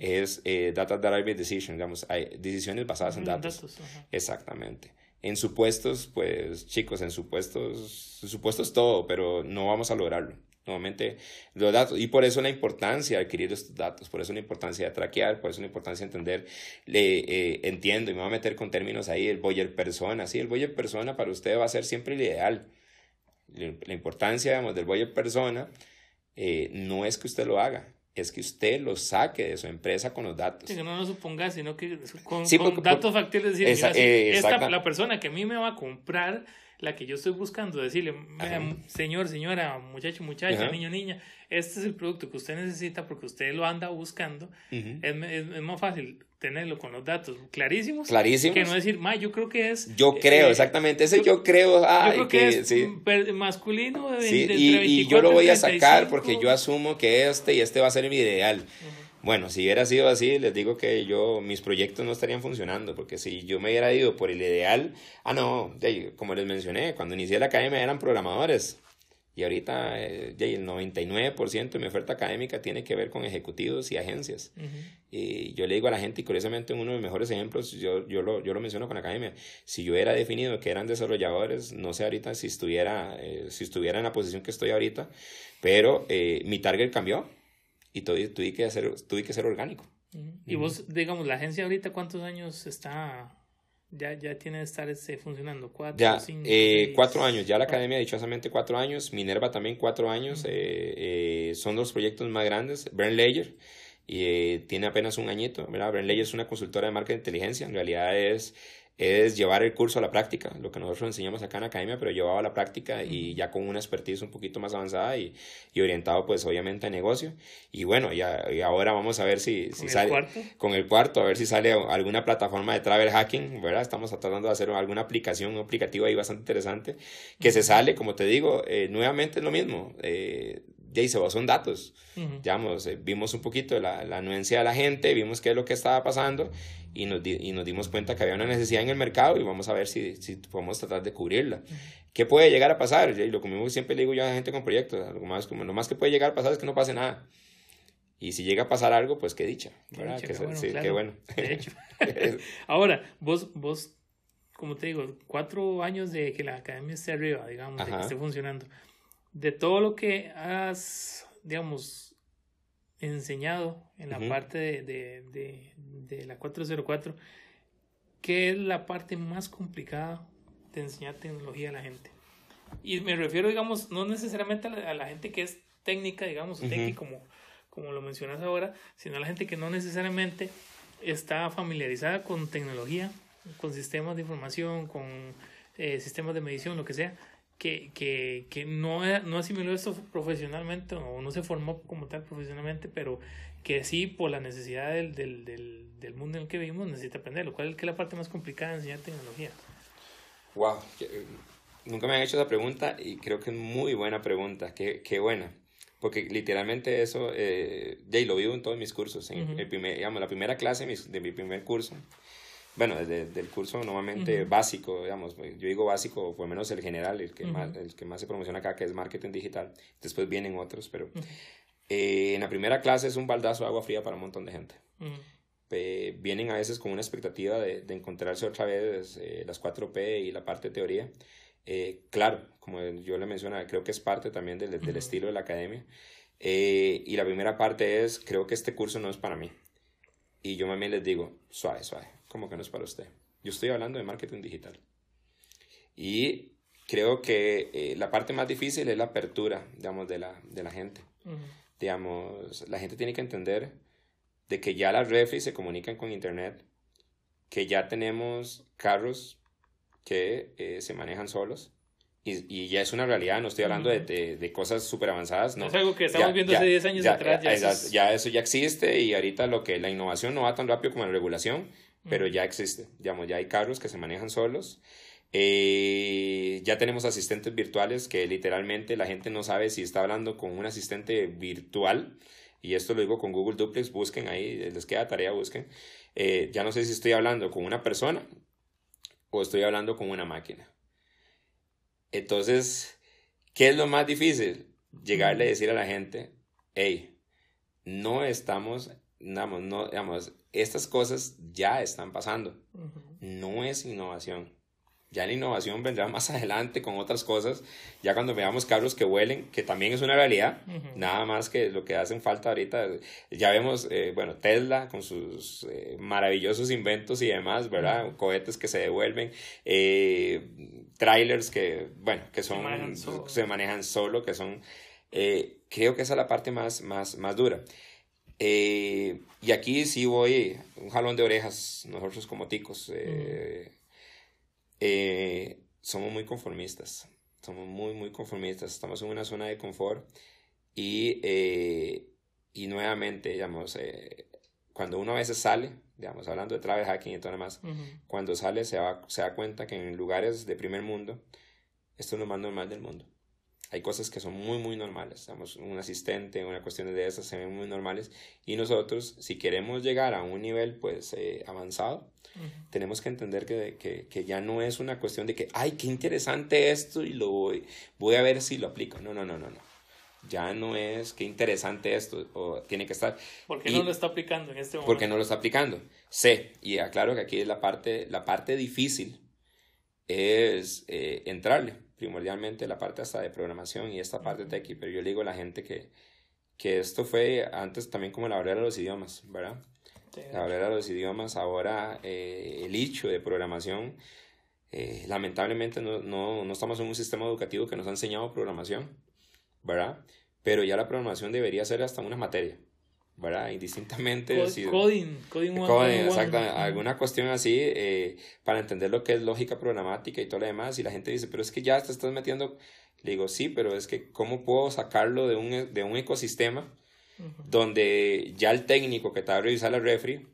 es eh, data driven decision, digamos, hay decisiones basadas en datos. Exactamente. En supuestos, pues chicos, en supuestos, supuestos todo, pero no vamos a lograrlo. Nuevamente, los datos, y por eso la importancia de adquirir estos datos, por eso la importancia de traquear, por eso la importancia de entender, le, eh, entiendo, y me voy a meter con términos ahí, el Boyer persona, sí, el Boyer persona para usted va a ser siempre el ideal. La importancia, digamos, del Boyer persona eh, no es que usted lo haga, es que usted lo saque de su empresa con los datos. Sí, que no lo suponga, sino que con, datos factibles, decir, eh, esta, la persona que a mí me va a comprar la que yo estoy buscando, decirle, señor, señora, muchacho, muchacha, niño, niña, este es el producto que usted necesita porque usted lo anda buscando, es, es, más fácil tenerlo con los datos clarísimos, clarísimos. que no decir, ma, yo creo que es... Yo creo, eh, exactamente, ese yo, creo, ah, yo creo que, es sí. masculino de, sí, y, y, yo lo voy a sacar porque yo asumo que este y este va a ser mi ideal. Bueno, si hubiera sido así, les digo que yo, mis proyectos no estarían funcionando, porque si yo me hubiera ido por el ideal, ah, no, como les mencioné, cuando inicié la academia eran programadores, y ahorita eh, el 99% de mi oferta académica tiene que ver con ejecutivos y agencias. Y yo le digo a la gente, y curiosamente uno de los mejores ejemplos, yo, yo, lo, yo lo menciono con la academia, si yo hubiera definido que eran desarrolladores, no sé ahorita si estuviera, eh, si estuviera en la posición que estoy ahorita, pero eh, mi target cambió y tuve, tuve, que, hacer, tuve que ser orgánico. Y vos, digamos, la agencia ahorita, ¿cuántos años está, ya, ya tiene de estar este, funcionando? ¿Cuatro, ya, cinco, eh, cuatro años, ya la academia dichosamente cuatro años, Minerva también cuatro años, eh, eh, son los proyectos más grandes, Brent Layer, y tiene apenas un añito, ¿verdad? Layer es una consultora de marca de inteligencia, en realidad es es llevar el curso a la práctica, lo que nosotros enseñamos acá en la academia, pero llevado a la práctica y ya con una expertise un poquito más avanzada y, y orientado pues obviamente a negocio. Y bueno, ya, y ahora vamos a ver si, si sale con el cuarto, a ver si sale alguna plataforma de travel hacking, ¿verdad? Estamos tratando de hacer alguna aplicación, un aplicativo ahí bastante interesante, que se sale, como te digo, eh, nuevamente es lo mismo. Eh, ya se son datos. Digamos, eh, vimos un poquito la, la anuencia de la gente, vimos qué es lo que estaba pasando y nos, y nos dimos cuenta que había una necesidad en el mercado y vamos a ver si, si podemos tratar de cubrirla. ¿Qué puede llegar a pasar? Y lo que siempre le digo yo a la gente con proyectos, lo más, como, lo más que puede llegar a pasar es que no pase nada. Y si llega a pasar algo, pues qué dicha, ¿verdad? Qué, bueno, sí, qué bueno. De hecho. Ahora, vos, vos, como te digo, cuatro años de que la academia esté arriba, digamos, de que esté funcionando. De todo lo que has, digamos, enseñado en la parte de, de, de, la 404, ¿qué es la parte más complicada de enseñar tecnología a la gente? Y me refiero, digamos, no necesariamente a la, gente que es técnica, digamos, técnica, como, como lo mencionas ahora, sino a la gente que no necesariamente está familiarizada con tecnología, con sistemas de información, con eh, sistemas de medición, lo que sea que, que, que no, no asimiló esto profesionalmente o no se formó como tal profesionalmente, pero que sí por la necesidad del, del, del, del mundo en el que vivimos necesita aprender, lo cual es la parte más complicada de enseñar tecnología. Wow, eh, nunca me han hecho esa pregunta y creo que es muy buena pregunta, qué, qué buena. Porque literalmente eso, eh, ya lo vivo en todos mis cursos. En el primer, digamos, la primera clase de mi primer curso, bueno, desde del curso normalmente básico, digamos, yo digo básico, por lo menos el general, el que, más, el que más se promociona acá, que es marketing digital, después vienen otros, pero eh, en la primera clase es un baldazo de agua fría para un montón de gente. vienen a veces con una expectativa de, de encontrarse otra vez eh, las 4P y la parte de teoría. Eh, claro, como yo le mencionaba, creo que es parte también del, del estilo de la academia. y la primera parte es, creo que este curso no es para mí. Y yo también les digo, suave, suave como que no es para usted. Yo estoy hablando de marketing digital. Y creo que eh, la parte más difícil es la apertura, digamos, de la, de la gente. Digamos, la gente tiene que entender de que ya las refris se comunican con Internet, que ya tenemos carros que eh, se manejan solos. Y, y, ya es una realidad, no estoy hablando de, de, cosas súper avanzadas. No. Es algo que estamos viendo hace 10 años atrás. Ya, ya, eso ya existe y ahorita lo que la innovación no va tan rápido como la regulación pero ya existe. Digamos, ya hay carros que se manejan solos. Eh, ya tenemos asistentes virtuales que literalmente la gente no sabe si está hablando con un asistente virtual y esto lo digo con Google Duplex, busquen ahí, les queda tarea, busquen. Eh, ya no sé si estoy hablando con una persona o estoy hablando con una máquina. Entonces, ¿qué es lo más difícil? Llegarle a decir a la gente, hey, no estamos, digamos, no, digamos, estas cosas ya están pasando. No es innovación. Ya la innovación vendrá más adelante con otras cosas, ya cuando veamos carros que huelen, que también es una realidad, nada más que lo que hacen falta ahorita, ya vemos, eh, bueno, Tesla con sus eh, maravillosos inventos y demás, ¿verdad? Cohetes que se devuelven, eh, trailers que, bueno, que son, se manejan solo, que son, creo que esa es la parte más, más, más dura. y aquí sí voy un jalón de orejas, nosotros como ticos. Eh, somos muy conformistas, somos muy, muy conformistas, estamos en una zona de confort y, eh, y nuevamente, digamos, eh, cuando uno a veces sale, digamos, hablando de travel hacking y todo lo demás, cuando sale se, va, se da cuenta que en lugares de primer mundo, esto es lo más normal del mundo. Hay cosas que son muy, muy normales. Digamos, un asistente, una cuestión de esas se ven muy normales. Y nosotros, si queremos llegar a un nivel, pues, avanzado, tenemos que entender que, que, que, ya no es una cuestión de que, ay, qué interesante esto y lo voy, voy a ver si lo aplico. No, no, no, no, no. Ya no es qué interesante esto o tiene que estar. ¿Por qué no lo está aplicando en este momento? Porque no lo está aplicando. Sé, y aclaro que aquí es la parte, la parte difícil es eh, entrarle primordialmente la parte hasta de programación y esta parte de aquí, pero yo le digo a la gente que, que esto fue antes también como la barrera de los idiomas, ¿verdad? la barrera de los idiomas, ahora eh, el hecho de programación, eh, lamentablemente no, no, no, estamos en un sistema educativo que nos ha enseñado programación, ¿verdad? Pero ya la programación debería ser hasta una materia, ¿verdad? Indistintamente. coding, coding, coding exacto, alguna cuestión así eh, para entender lo que es lógica programática y todo lo demás. Y la gente dice, pero es que ya te estás metiendo. Le digo, sí, pero es que ¿cómo puedo sacarlo de un, de un ecosistema? donde ya el técnico que te va a revisar la refri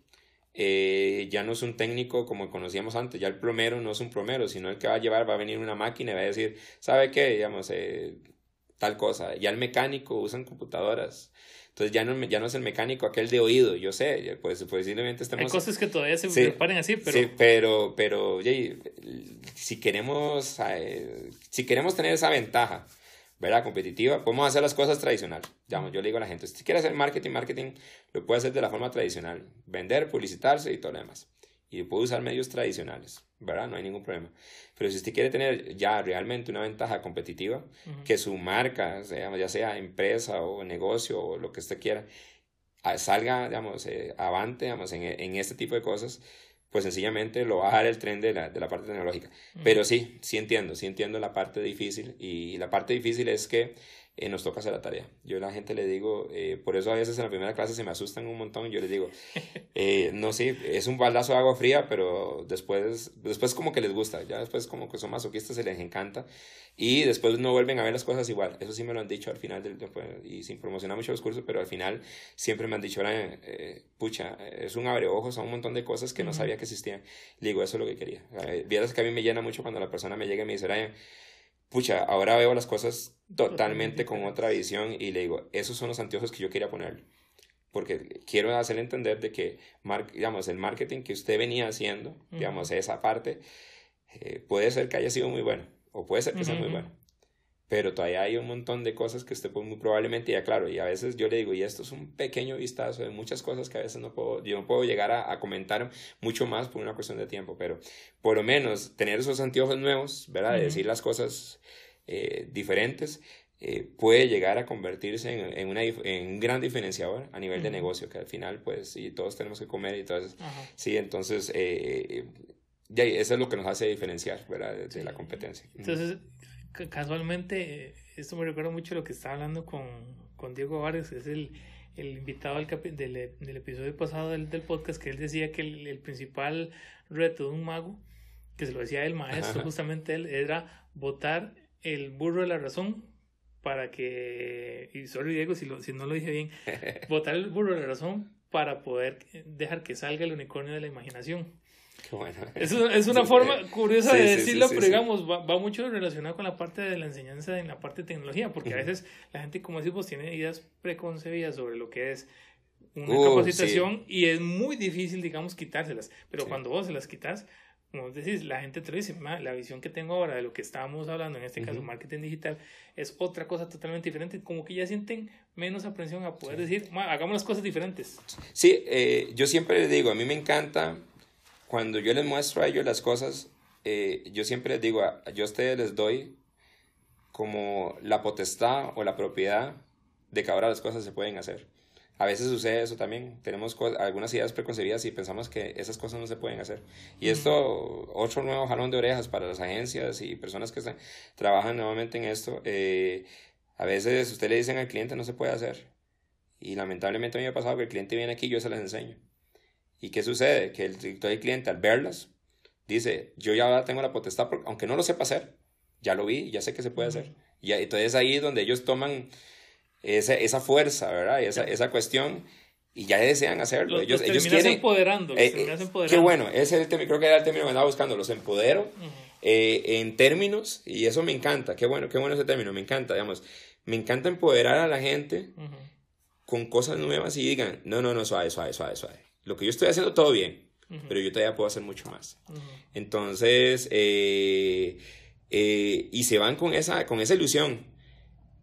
eh, ya no es un técnico como conocíamos antes, ya el plomero no es un plomero, sino el que va a llevar, va a venir una máquina y va a decir, ¿sabe qué? Digamos, eh, tal cosa. Ya el mecánico usan computadoras. Entonces ya no, ya no es el mecánico aquel de oído, yo sé, pues posiblemente estemos... Hay cosas que todavía se sí, preparen así, pero... Sí, pero, pero si, queremos, eh, si queremos tener esa ventaja ¿verdad? Competitiva, podemos hacer las cosas tradicionales. yo le digo a la gente, si quiere hacer marketing, marketing lo puede hacer de la forma tradicional. Vender, publicitarse y todo lo demás. Y puede usar medios tradicionales, ¿verdad? No hay ningún problema. Pero si usted quiere tener ya realmente una ventaja competitiva, que su marca, sea, ya sea empresa o negocio o lo que usted quiera, salga, digamos, eh, avante, digamos, en, en este tipo de cosas, pues sencillamente lo va a dar el tren de la, de la parte tecnológica. Pero sí, sí entiendo, sí entiendo la parte difícil y la parte difícil es que eh, nos toca hacer la tarea. Yo a la gente le digo, eh, por eso a veces en la primera clase se me asustan un montón, yo les digo, eh, no, sí, es un baldazo de agua fría, pero después, después como que les gusta, ya después como que son masoquistas, se les encanta y después no vuelven a ver las cosas igual. Eso sí me lo han dicho al final del y sin promocionar mucho los cursos, pero al final siempre me han dicho, eh, pucha, es un abre ojos a un montón de cosas que no sabía que existían. Le digo, eso es lo que quería. Vieras que a mí me llena mucho cuando la persona me llega y me dice, Ryan, pucha, ahora veo las cosas totalmente con otra visión y le digo, esos son los anteojos que yo quería poner. Porque quiero hacerle entender de que, digamos, el marketing que usted venía haciendo, digamos, esa parte, eh, puede ser que haya sido muy bueno, o puede ser que sea muy bueno. Pero todavía hay un montón de cosas que usted pues, muy probablemente, ya claro, y a veces yo le digo, y esto es un pequeño vistazo de muchas cosas que a veces no puedo, yo no puedo llegar a, comentar mucho más por una cuestión de tiempo, pero por lo menos tener esos anteojos nuevos, ¿verdad? De decir las cosas eh, diferentes, eh, puede llegar a convertirse en, en, una, en, un gran diferenciador a nivel de negocio, que al final, pues, y todos tenemos que comer y todo Sí, entonces, eh, ya, eso es lo que nos hace diferenciar, ¿verdad? De, la competencia. Entonces, casualmente, esto me recuerda mucho lo que estaba hablando con, con Diego Vargas, es el, el invitado del, del, del, episodio pasado del, del, podcast, que él decía que el, el, principal reto de un mago, que se lo decía el maestro, justamente él, era votar el burro de la razón para que, y sorry Diego si, lo, si no lo dije bien, votar el burro de la razón para poder dejar que salga el unicornio de la imaginación. Qué bueno. Es, es una forma curiosa de decirlo, pero digamos, va, va, mucho relacionado con la parte de la enseñanza en la parte de tecnología, porque a veces la gente, como decimos, tiene ideas preconcebidas sobre lo que es una uh, capacitación y es muy difícil, digamos, quitárselas. Pero cuando vos se las quitas, como decís, la gente te dice, la visión que tengo ahora de lo que estábamos hablando, en este caso marketing digital, es otra cosa totalmente diferente, como que ya sienten menos aprensión a poder decir, hagamos las cosas diferentes. Sí, eh, yo siempre les digo, a mí me encanta cuando yo les muestro a ellos las cosas, eh, yo siempre les digo, yo a ustedes les doy como la potestad o la propiedad de que ahora las cosas se pueden hacer. A veces sucede eso también. Tenemos algunas ideas preconcebidas y pensamos que esas cosas no se pueden hacer. Y esto, otro nuevo jalón de orejas para las agencias y personas que trabajan nuevamente en esto. Eh, a veces usted le dicen al cliente no se puede hacer. Y lamentablemente a mí me ha pasado que el cliente viene aquí y yo se las enseño. ¿Y qué sucede? Que el, el cliente al verlas dice, yo ya tengo la potestad, aunque no lo sepa hacer, ya lo vi, ya sé que se puede hacer. Y entonces ahí es donde ellos toman esa, esa fuerza, ¿verdad? Esa, esa cuestión y ya desean hacerlo. ellos, ellos quieren. Empoderando, eh, eh, empoderando. Qué bueno, ese es el creo que era el término que andaba buscando, los empodero eh, en términos, y eso me encanta, qué bueno, qué bueno ese término, me encanta, digamos, me encanta empoderar a la gente con cosas nuevas y digan, no, no, no, suave, suave, suave, suave. Lo que yo estoy haciendo todo bien, pero yo todavía puedo hacer mucho más. Entonces, y se van con esa, con esa ilusión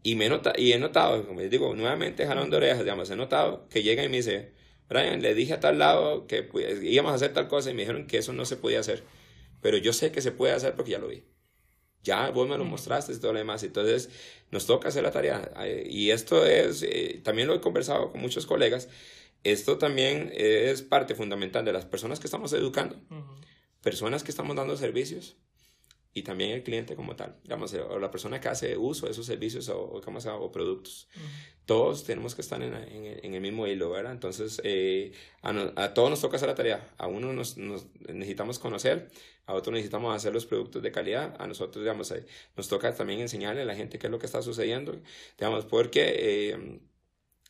y, me nota, y he notado, como les digo, nuevamente jalón de orejas, digamos, he notado que llega y me dice, Brian, le dije a tal lado que pues, íbamos a hacer tal cosa y me dijeron que eso no se podía hacer. Pero yo sé que se puede hacer porque ya lo vi. Ya vos me lo mostraste y todo lo demás. Entonces, nos toca hacer la tarea. Y esto es, eh, también lo he conversado con muchos colegas, esto también es parte fundamental de las personas que estamos educando, personas que estamos dando servicios, y también el cliente como tal, digamos, eh, o la persona que hace uso de esos servicios o, o, o productos. Todos tenemos que estar en, en, el mismo hilo, ¿verdad? Entonces, eh, a, todos nos toca hacer la tarea. A uno nos, necesitamos conocer, a otro necesitamos hacer los productos de calidad, a nosotros, digamos, eh, nos toca también enseñarle a la gente qué es lo que está sucediendo, digamos, porque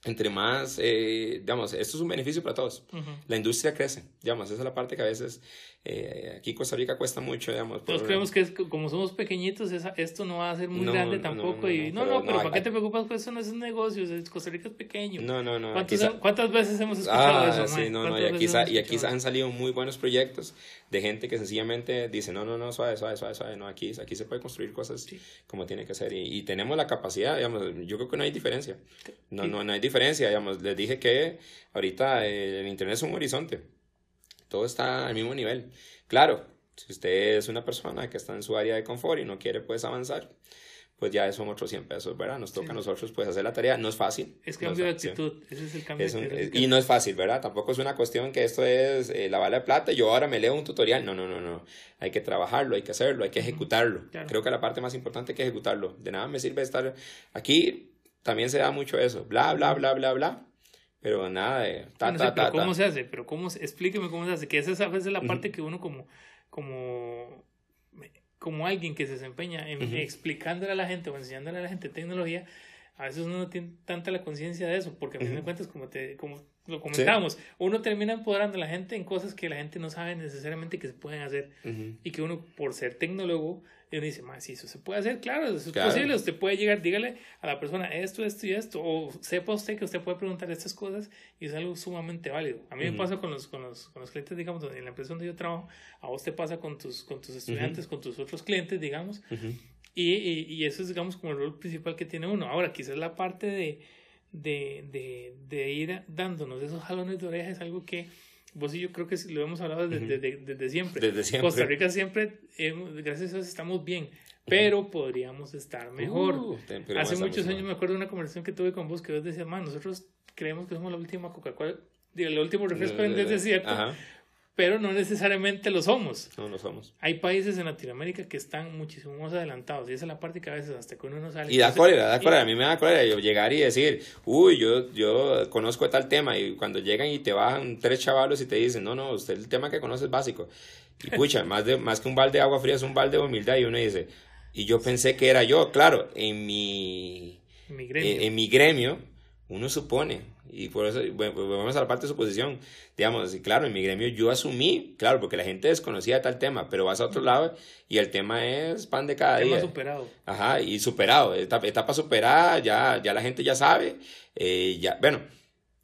entre más, eh, digamos, esto es un beneficio para todos. La industria crece, digamos, esa es la parte que a veces eh, aquí Costa Rica cuesta mucho, digamos. Nosotros creemos que como somos pequeñitos, esto no va a ser muy grande tampoco. No, y, no, no, pero, ¿para qué te preocupas? Pues eso no es un negocio, Costa Rica es pequeño. No, no, no. ¿Cuántas veces hemos escuchado ah, eso? Sí, no, no, y aquí, y aquí han salido muy buenos proyectos de gente que sencillamente dice, no, no, no, suave, suave, suave, suave, no, aquí, aquí se puede construir cosas como tiene que ser. Y, y, tenemos la capacidad, digamos, yo creo que no hay diferencia. No, no, no hay diferencia, digamos, les dije que ahorita eh, el Internet es un horizonte. Todo está al mismo nivel. Claro, si usted es una persona que está en su área de confort y no quiere pues avanzar, pues ya son otros 100 pesos, ¿verdad? Nos toca a nosotros pues hacer la tarea, no es fácil. Es cambio de actitud, ese es el cambio de actitud. Y no es fácil, ¿verdad? Tampoco es una cuestión que esto es eh, la bala de plata, yo ahora me leo un tutorial, no, no, no, no, hay que trabajarlo, hay que hacerlo, hay que ejecutarlo. Creo que la parte más importante es que ejecutarlo. De nada me sirve estar aquí, también se da mucho eso, bla, bla, bla, bla, bla. Pero nada de ta, ta, ta, ¿Cómo se hace? Pero cómo, explíqueme cómo se hace. Que esa es a veces la parte que uno como, como como alguien que se desempeña en explicándole a la gente o enseñándole a la gente tecnología, a veces uno no tiene tanta la conciencia de eso, porque a fin de cuentas, como, te, como lo comentábamos, uno termina empoderando a la gente en cosas que la gente no sabe necesariamente que se pueden hacer y que uno, por ser tecnólogo, uno dice, más si eso se puede hacer, claro, eso es posible. Usted puede llegar, dígale a la persona esto, esto y esto. O sepa usted que usted puede preguntar estas cosas y es algo sumamente válido. A mí me pasa con los, con, los, con los clientes, digamos, en la empresa donde yo trabajo. A vos te pasa con tus, con tus estudiantes, con tus otros clientes, digamos. y, y, y, eso es, digamos, como el rol principal que tiene uno. Ahora, quizás la parte de, de, de, de ir dándonos esos jalones de orejas es algo que vos y yo creo que lo hemos hablado desde, desde, siempre. Desde siempre. Costa Rica siempre, gracias a eso estamos bien, pero podríamos estar mejor. Uh, Hace muchos años me acuerdo de una conversación que tuve con vos que vos decías, man, nosotros creemos que somos la última Coca-Cola, el último refresco en el desierto, pero no necesariamente lo somos. No lo somos. Hay países en Latinoamérica que están muchísimo más adelantados y esa es la parte que a veces hasta que uno no sale. Y da cólera, da cólera. A mí me da cólera yo llegar y decir, uy, yo, yo conozco tal tema y cuando llegan y te bajan tres chavalos y te dicen, no, no, usted el tema que conoce es básico. Y pucha, más, de, más que un balde de agua fría es un balde de humildad y uno dice, y yo pensé que era yo, claro, en mi, mi gremio. en mi gremio uno supone, y por eso volvemos a la parte de suposición, digamos, y claro, en mi gremio yo asumí, claro, porque la gente desconocía tal tema, pero vas a otro lado y el tema es pan de cada tema día. superado. Ajá, y superado, etapa, superada, ya, ya la gente ya sabe, eh, ya, bueno,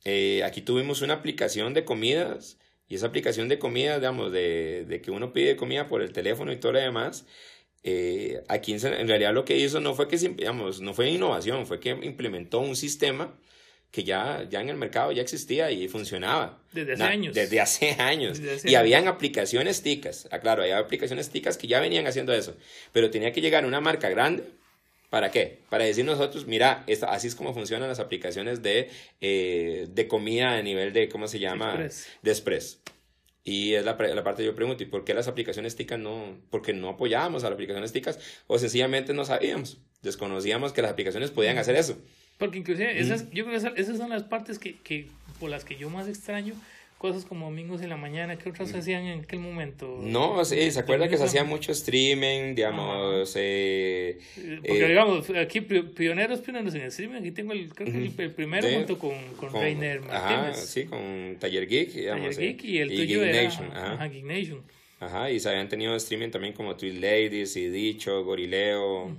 eh, aquí tuvimos una aplicación de comidas, y esa aplicación de comidas, digamos, de, de que uno pide comida por el teléfono y todo lo demás, eh, aquí en, realidad lo que hizo no fue que, digamos, no fue innovación, fue que implementó un sistema que ya, ya en el mercado ya existía y funcionaba. Desde hace años. Desde hace años. y habían aplicaciones ticas. Aclaro, ah, había aplicaciones ticas que ya venían haciendo eso. Pero tenía que llegar una marca grande. ¿Para qué? Para decir nosotros, mira, así es como funcionan las aplicaciones de, eh, de comida a nivel de, ¿cómo se llama? De express. Y es la, la, parte que yo pregunto, ¿y por qué las aplicaciones ticas no? Porque no apoyábamos a las aplicaciones ticas o sencillamente no sabíamos, desconocíamos que las aplicaciones podían hacer eso. Porque inclusive, esas, yo creo que esas, son las partes que, que, por las que yo más extraño cosas como domingos en la mañana, ¿qué otras se hacían en aquel momento? No, sí, se acuerda que se hacía mucho streaming, digamos. Eh, Porque, eh, digamos, aquí pioneros, pioneros en el streaming, aquí tengo el, creo que el, primero junto con, con, Reiner Ajá, sí, con Taller Geek, digamos. Taller Geek y el tuyo era ajá. Geek Nation. Ajá, y se habían tenido streaming también como Tweet Ladies y Dicho, Gorileo,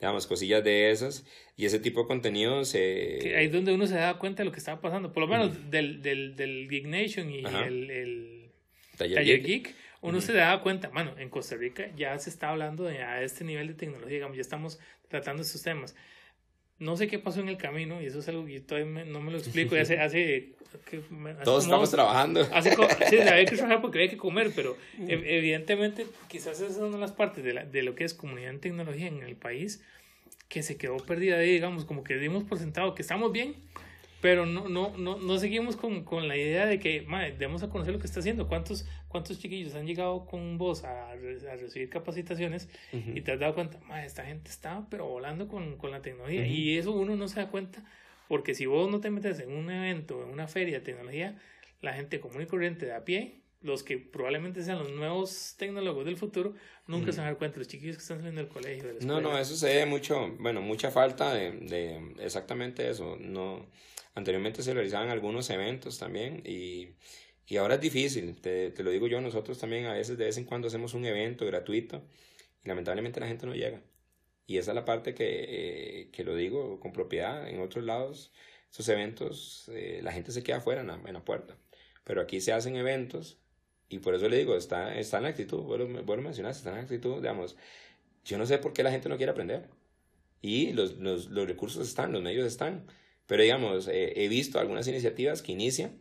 digamos, cosillas de esas. Y ese tipo de contenidos... Eh... ahí es donde uno se da cuenta de lo que estaba pasando. Por lo menos del, del, del Geek Nation y el, el Taller, Geek. uno se da cuenta, bueno, en Costa Rica ya se está hablando de a este nivel de tecnología, digamos, ya estamos tratando estos temas. No sé qué pasó en el camino y eso es algo que todavía no me lo explico. Y hace, hace, Todos estamos trabajando. Hace, sí, había que trabajar porque había que comer, pero evidentemente quizás esa es una de las partes de, la, de lo que es comunidad en tecnología en el país que se quedó perdida ahí, digamos, como que dimos por sentado que estamos bien, pero no, no, no, no seguimos con, con la idea de que, madre, debemos a conocer lo que está haciendo. ¿Cuántos, cuántos chiquillos han llegado con vos a, a recibir capacitaciones y te has dado cuenta, madre, esta gente está pero volando con, con la tecnología? Y eso uno no se da cuenta, porque si vos no te metes en un evento, en una feria de tecnología, la gente común y corriente de a pie los que probablemente sean los nuevos tecnólogos del futuro, nunca se van a dar cuenta, los chiquillos que están saliendo del colegio. no, no, eso se ve mucho, bueno, mucha falta de, de, exactamente eso. No, anteriormente se realizaban algunos eventos también y, y ahora es difícil, te, te, lo digo yo, nosotros también a veces de vez en cuando hacemos un evento gratuito y lamentablemente la gente no llega. Y esa es la parte que, eh, que lo digo con propiedad. En otros lados, esos eventos, eh, la gente se queda afuera en la, puerta. Pero aquí se hacen eventos y por eso le digo, está, está en actitud, vuelvo a mencionar, está en actitud, digamos, yo no sé por qué la gente no quiere aprender. Y los, los, los recursos están, los medios están. Pero digamos, eh, he visto algunas iniciativas que inician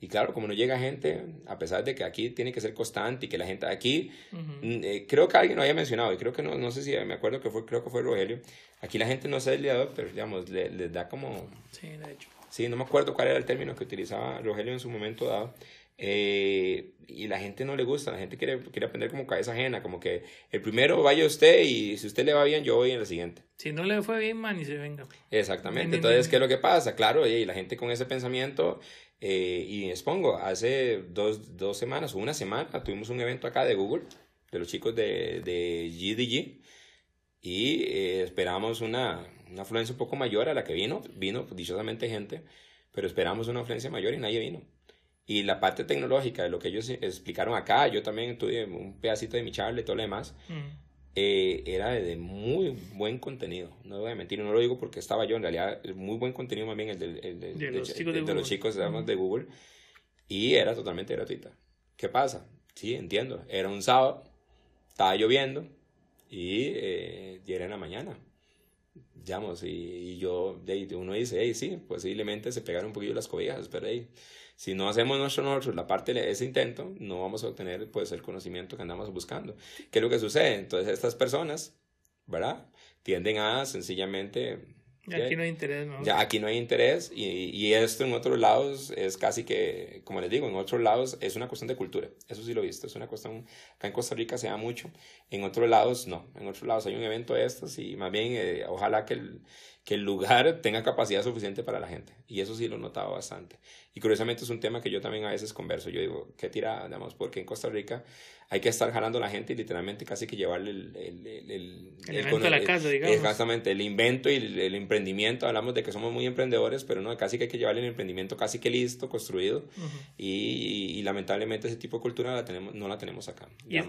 y claro, como no llega gente, a pesar de que aquí tiene que ser constante y que la gente aquí, mm, eh, creo que alguien lo había mencionado y creo que no, no sé si me acuerdo que fue, creo que fue Rogelio, aquí la gente no es liador, pero digamos, les le da como... Sí, de hecho. Sí, no me acuerdo cuál era el término que utilizaba Rogelio en su momento dado, eh, y la gente no le gusta, la gente quiere, quiere aprender como cabeza ajena, como que el primero vaya usted y si usted le va bien, yo voy en el siguiente. Si no le fue bien, man, y se venga. Exactamente, entonces, ¿qué es lo que pasa? Claro, y la gente con ese pensamiento, eh, y expongo, hace dos, dos semanas o una semana tuvimos un evento acá de Google, de los chicos de, de GDG, y eh, esperamos una, una afluencia un poco mayor a la que vino, vino dichosamente gente, pero esperamos una afluencia mayor y nadie vino. Y la parte tecnológica de lo que ellos explicaron acá, yo también tuve un pedacito de mi charla y todo lo demás, mm. eh, era de, muy buen contenido. No voy a mentir, no lo digo porque estaba yo, en realidad, muy buen contenido más bien el, de, los chicos, de, los chicos de Google. Y era totalmente gratuita. ¿Qué pasa? Sí, entiendo. Era un sábado, estaba lloviendo y, eh, era en la mañana. Digamos, y, yo, uno dice, hey, sí, posiblemente se pegaron un poquillo las cobijas, pero hey, si no hacemos nuestro nosotros la parte de ese intento, no vamos a obtener pues el conocimiento que andamos buscando. ¿Qué es lo que sucede? Entonces estas personas, ¿verdad? Tienden a sencillamente Aquí no hay interés, ¿no? Ya aquí no hay interés y, y, esto en otros lados es casi que, como les digo, en otros lados es una cuestión de cultura. Eso sí lo he visto, es una cuestión, acá en Costa Rica se da mucho, en otros lados no, en otros lados hay un evento de estos y más bien eh, ojalá que el, que el lugar tenga capacidad suficiente para la gente. Y eso sí lo he notado bastante. Y curiosamente es un tema que yo también a veces converso. Yo digo, qué tira, digamos, porque en Costa Rica hay que estar jalando a la gente y literalmente casi que llevarle el... El, el, el, el invento de la casa, digamos. Exactamente, el invento y el, emprendimiento hablamos de que somos muy emprendedores, pero no, casi que hay que llevar el emprendimiento casi que listo, construido, y, y, lamentablemente ese tipo de cultura la tenemos, no la tenemos acá. Y, es,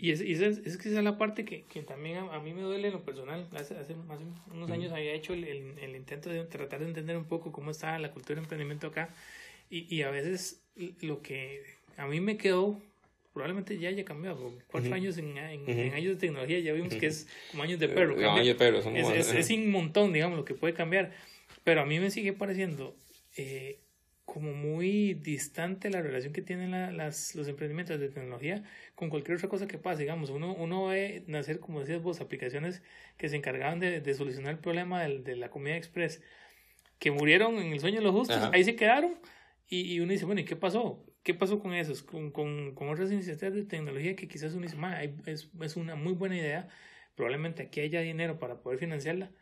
y es, es, es, que esa es la parte que, que también a, mí me duele en lo personal. Hace, hace, unos años había hecho el, el, intento de tratar de entender un poco cómo está la cultura de emprendimiento acá, y, y a veces lo que a mí me quedó probablemente ya haya cambiado. Cuatro años en, en, años de tecnología ya vimos que es como años de perro. años de perro es, es, un montón, digamos, lo que puede cambiar. Pero a mí me sigue pareciendo eh, como muy distante la relación que tienen las, los emprendimientos de tecnología con cualquier otra cosa que pase. Digamos, uno, uno ve nacer, como decías vos, aplicaciones que se encargaban de, de solucionar el problema de, de, la comida express, que murieron en el sueño de los justos, ahí se quedaron. Y, y uno dice, bueno, ¿y qué pasó? ¿Qué pasó con esos? Con, con, con otras iniciativas de tecnología que quizás uno dice, es, es una muy buena idea, probablemente aquí haya dinero para poder financiarla,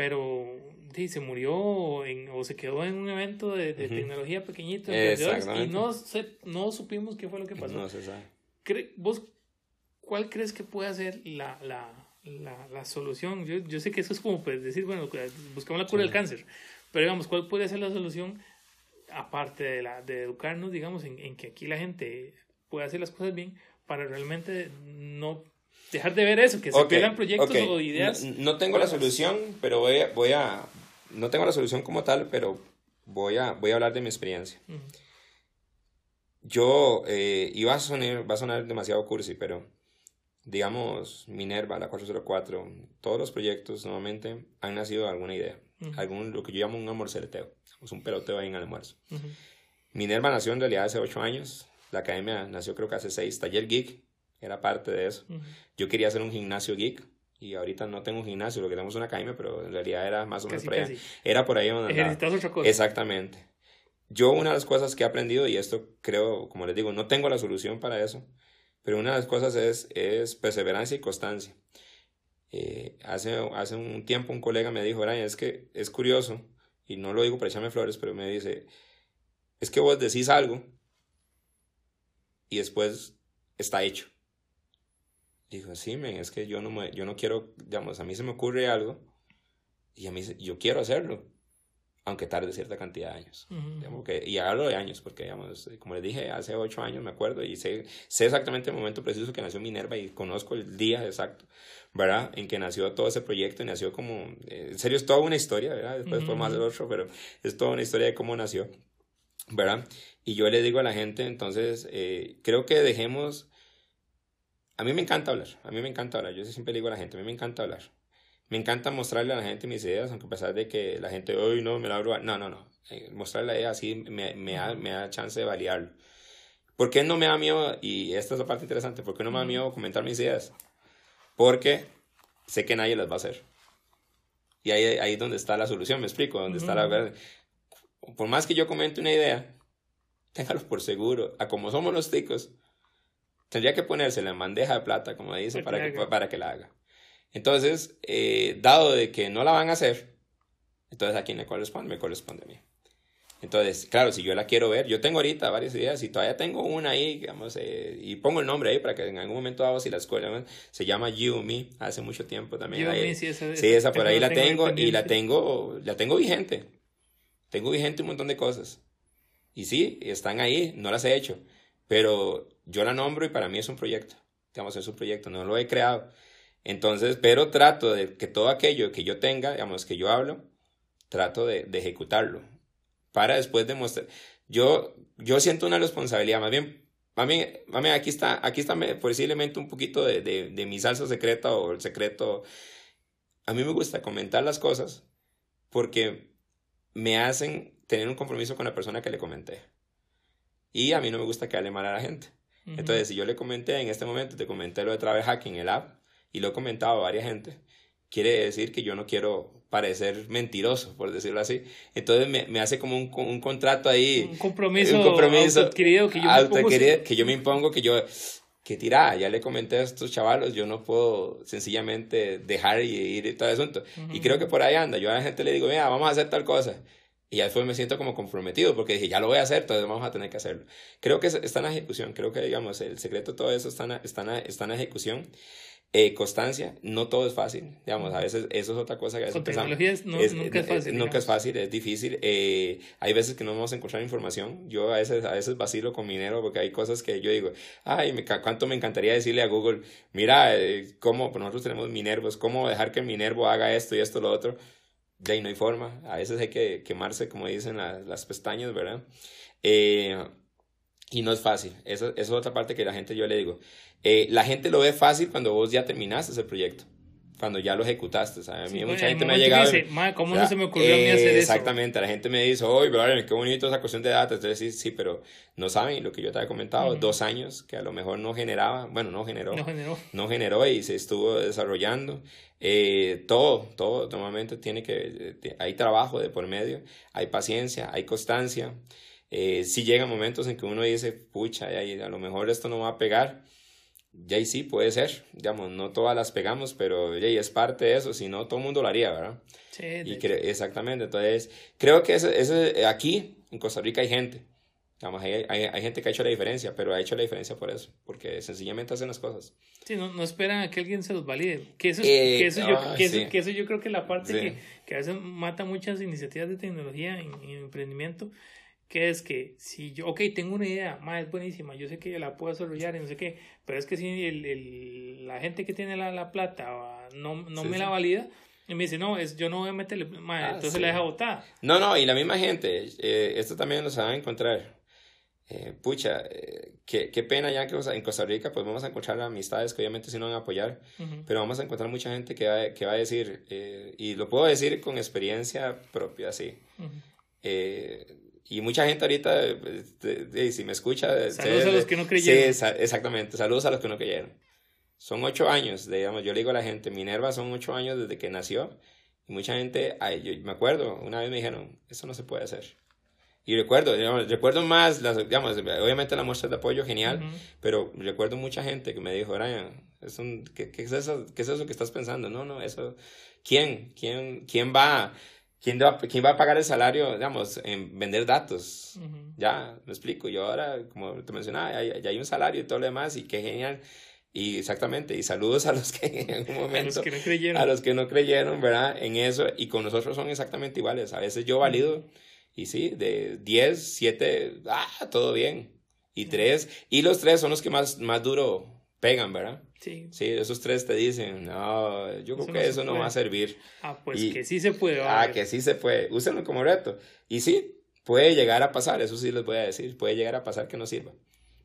pero sí, se murió en, o se quedó en un evento de, de tecnología pequeñito y no, se, no supimos qué fue lo que pasó. No se sabe. ¿Vos cuál crees que puede ser la, la, la, la solución? Yo, yo, sé que eso es como pues, decir, bueno, buscamos la cura del cáncer, pero digamos, ¿cuál puede ser la solución? aparte de, la, de educarnos, digamos, en, en, que aquí la gente puede hacer las cosas bien para realmente no dejar de ver eso, que se pierdan proyectos o ideas. No, tengo la solución, pero voy a, voy a, no tengo la solución como tal, pero voy a, voy a hablar de mi experiencia. Yo, eh, iba a sonar, va a sonar demasiado cursi, pero digamos, Minerva, la 404, todos los proyectos normalmente han nacido de alguna idea, algún, lo que yo llamo un amor celeteo pues un peloteo ahí en el almuerzo. Minerva nació en realidad hace ocho años, la academia nació creo que hace seis, Taller Geek era parte de eso. Yo quería hacer un gimnasio geek y ahorita no tengo un gimnasio, lo que tenemos es una academia, pero en realidad era más o menos por ahí. Era por ahí donde otra cosa. Exactamente. Yo una de las cosas que he aprendido, y esto creo, como les digo, no tengo la solución para eso, pero una de las cosas es, es perseverancia y constancia. Eh, hace, hace un tiempo un colega me dijo, Brian, es que es curioso y no lo digo para echarme flores, pero me dice, es que vos decís algo y después está hecho. Digo, sí, men, es que yo no, me, yo no quiero, digamos, a mí se me ocurre algo y a mí yo quiero hacerlo, aunque tarde cierta cantidad de años. que, y hablo de años, porque, digamos, como les dije, hace ocho años me acuerdo y sé, sé exactamente el momento preciso que nació Minerva y conozco el día exacto. ¿verdad? En que nació todo ese proyecto y nació como, eh, en serio es toda una historia, ¿verdad? Después podemos hacer otro, pero es toda una historia de cómo nació, ¿verdad? Y yo le digo a la gente, entonces, eh, creo que dejemos, a mí me encanta hablar, a mí me encanta hablar, yo siempre le digo a la gente, a mí me encanta hablar. Me encanta mostrarle a la gente mis ideas, aunque a pesar de que la gente, hoy no, me la abro, no, no, no. Eh, mostrarle a ella así me, me, da, me da chance de validarlo. ¿Por qué no me da miedo? Y esta es la parte interesante, ¿por qué no me da miedo comentar mis ideas? porque sé que nadie las va a hacer. Y ahí, ahí es donde está la solución, me explico, donde está la Por más que yo comente una idea, téngalo por seguro. A como somos los ticos, tendría que ponérsela en bandeja de plata, como dice, para que, para que la haga. Entonces, eh, dado de que no la van a hacer, entonces a quién le corresponde, me corresponde a mí. Entonces, claro, si yo la quiero ver, yo tengo ahorita varias ideas y todavía tengo una ahí, digamos, eh, y pongo el nombre ahí para que en algún momento dado, si la escuela se llama You Me, hace mucho tiempo también. You sí, esa, sí, esa por ahí la tengo, y la tengo, la tengo vigente. Tengo vigente un montón de cosas. Y sí, están ahí, no las he hecho, pero yo la nombro y para mí es un proyecto. Digamos, es un proyecto, no lo he creado. Entonces, pero trato de que todo aquello que yo tenga, digamos, que yo hablo, trato de, ejecutarlo para después demostrar. Yo, yo siento una responsabilidad, más bien, mami, mami aquí está, aquí está posiblemente un poquito de, de, de mi salsa secreta o el secreto. A mí me gusta comentar las cosas porque me hacen tener un compromiso con la persona que le comenté. Y a mí no me gusta quedarle mal a la gente. Entonces, si yo le comenté en este momento, te comenté lo de Travel Hacking, el app, y lo he comentado a varias gente, quiere decir que yo no quiero parecer mentiroso, por decirlo así. Entonces me, me hace como un, un, contrato ahí. Un compromiso, un compromiso adquirido que yo, me impongo, que yo me impongo, que yo, que tira, ya le comenté a estos chavalos, yo no puedo sencillamente dejar y ir y todo el asunto. Y creo que por ahí anda. Yo a la gente le digo, mira, vamos a hacer tal cosa. Y ya después me siento como comprometido porque dije, ya lo voy a hacer, entonces vamos a tener que hacerlo. Creo que está en ejecución, creo que, digamos, el secreto de todo eso está en, está en, está en ejecución. Eh, constancia, no todo es fácil, digamos, a veces eso es otra cosa que a veces Con tecnología es- no- nunca es eh, fácil, nunca es fácil, es difícil. eh, hay veces que no vamos a encontrar información. Yo a veces, a veces vacilo con Minero porque hay cosas que yo digo, ay, me, cuánto me encantaría decirle a Google, mira, eh, cómo, nosotros tenemos Minervos, cómo dejar que Minervo haga esto y esto, lo otro. De ahí no hay forma. A veces hay que quemarse, como dicen la- las pestañas, ¿verdad? Eh, y no es fácil. Eso, eso es otra parte que la gente yo le digo. Eh, la gente lo ve fácil cuando vos ya terminaste ese proyecto. Cuando ya lo ejecutaste. ¿sabes? A mí Sí, mucha gente me ha llegado. dice, "Ma, ¿cómo no se me ocurrió a mí hacer eso?" Exactamente. La gente me dice, oye, Brian, qué bonito esa cuestión de datos. Entonces, sí, sí, pero no saben lo que yo te había comentado. Dos años que a lo mejor no generaba. Bueno, no generó No generó. no generó y se estuvo desarrollando. Eh, todo, todo normalmente tiene que, eh, hay trabajo de por medio, hay paciencia, hay constancia. Eh, si llegan momentos en que uno dice, pucha, a lo mejor esto no va a pegar, ya y sí, puede ser, digamos, no todas las pegamos, pero ya, y es parte de eso, si no, todo el mundo lo haría, ¿verdad? Sí, Y exactamente, entonces, creo que ese, ese- aquí, en Costa Rica hay gente, digamos, hay, hay, hay gente que ha hecho la diferencia, pero ha hecho la diferencia por eso, porque sencillamente hacen las cosas. Sí, no, no esperan a que alguien se los valide. Que eso, es- Eh, que eso, yo, ah, que eso, sí. que eso yo creo que es la parte Sí. que, que a veces mata muchas iniciativas de tecnología en, en emprendimiento, que es que si yo, ok, tengo una idea, ma, es buenísima, yo sé que la puedo desarrollar y no sé qué, pero es que si el, el- la gente que tiene la, la plata ah, no, no Sí, me sí. la valida, y me dice, no, es, yo no voy a meterle, ma, Ah, entonces sí. la deja botada. No, no, y la misma gente, eh, esto también lo a encontrar. Eh, pucha, eh, qué, qué pena ya que o sea, en Costa Rica pues vamos a encontrar amistades que obviamente sí nos van a apoyar, Ujú. pero vamos a encontrar mucha gente que va, que va a decir, eh, y lo puedo decir con experiencia propia, sí. Ujú. Eh, y mucha gente ahorita, de- si me escucha... Saludos a los que no creyeron. Sí, exactamente, saludos a los que no creyeron. Son ocho años, digamos, yo le digo a la gente, Minerva son ocho años desde que nació, y mucha gente, ay, yo me acuerdo, una vez me dijeron, eso no se puede hacer. Y recuerdo, digamos, recuerdo más, las, digamos, obviamente la muestra de apoyo genial, pero recuerdo mucha gente que me dijo, Brian, es un, ¿qué, qué es eso, ¿qué es eso que estás pensando? No, no, eso, ¿quién? ¿Quién, quién va? ¿Quién va, ¿Quién va a pagar el salario, digamos, en vender datos? Ujú. Ya, me explico. Yo ahora, como te mencionaba, ya, ya hay un salario y todo lo demás, y qué genial. Y exactamente, y saludos a los que en algún A los momento, que no creyeron. a los que no creyeron, ¿verdad? En eso, y con nosotros son exactamente iguales. A veces yo valido, y sí, de 10, 7, ah, todo bien. Y 3, y los 3 son los que más, más duro pegan, ¿verdad? Sí. Sí, esos 3 te dicen, no, yo creo que no eso no va a servir. Ah, pues Y- que sí se puede. Ah, que sí se puede. Úsenlo como reto. Y sí, puede llegar a pasar, eso sí les voy a decir. Puede llegar a pasar que no sirva.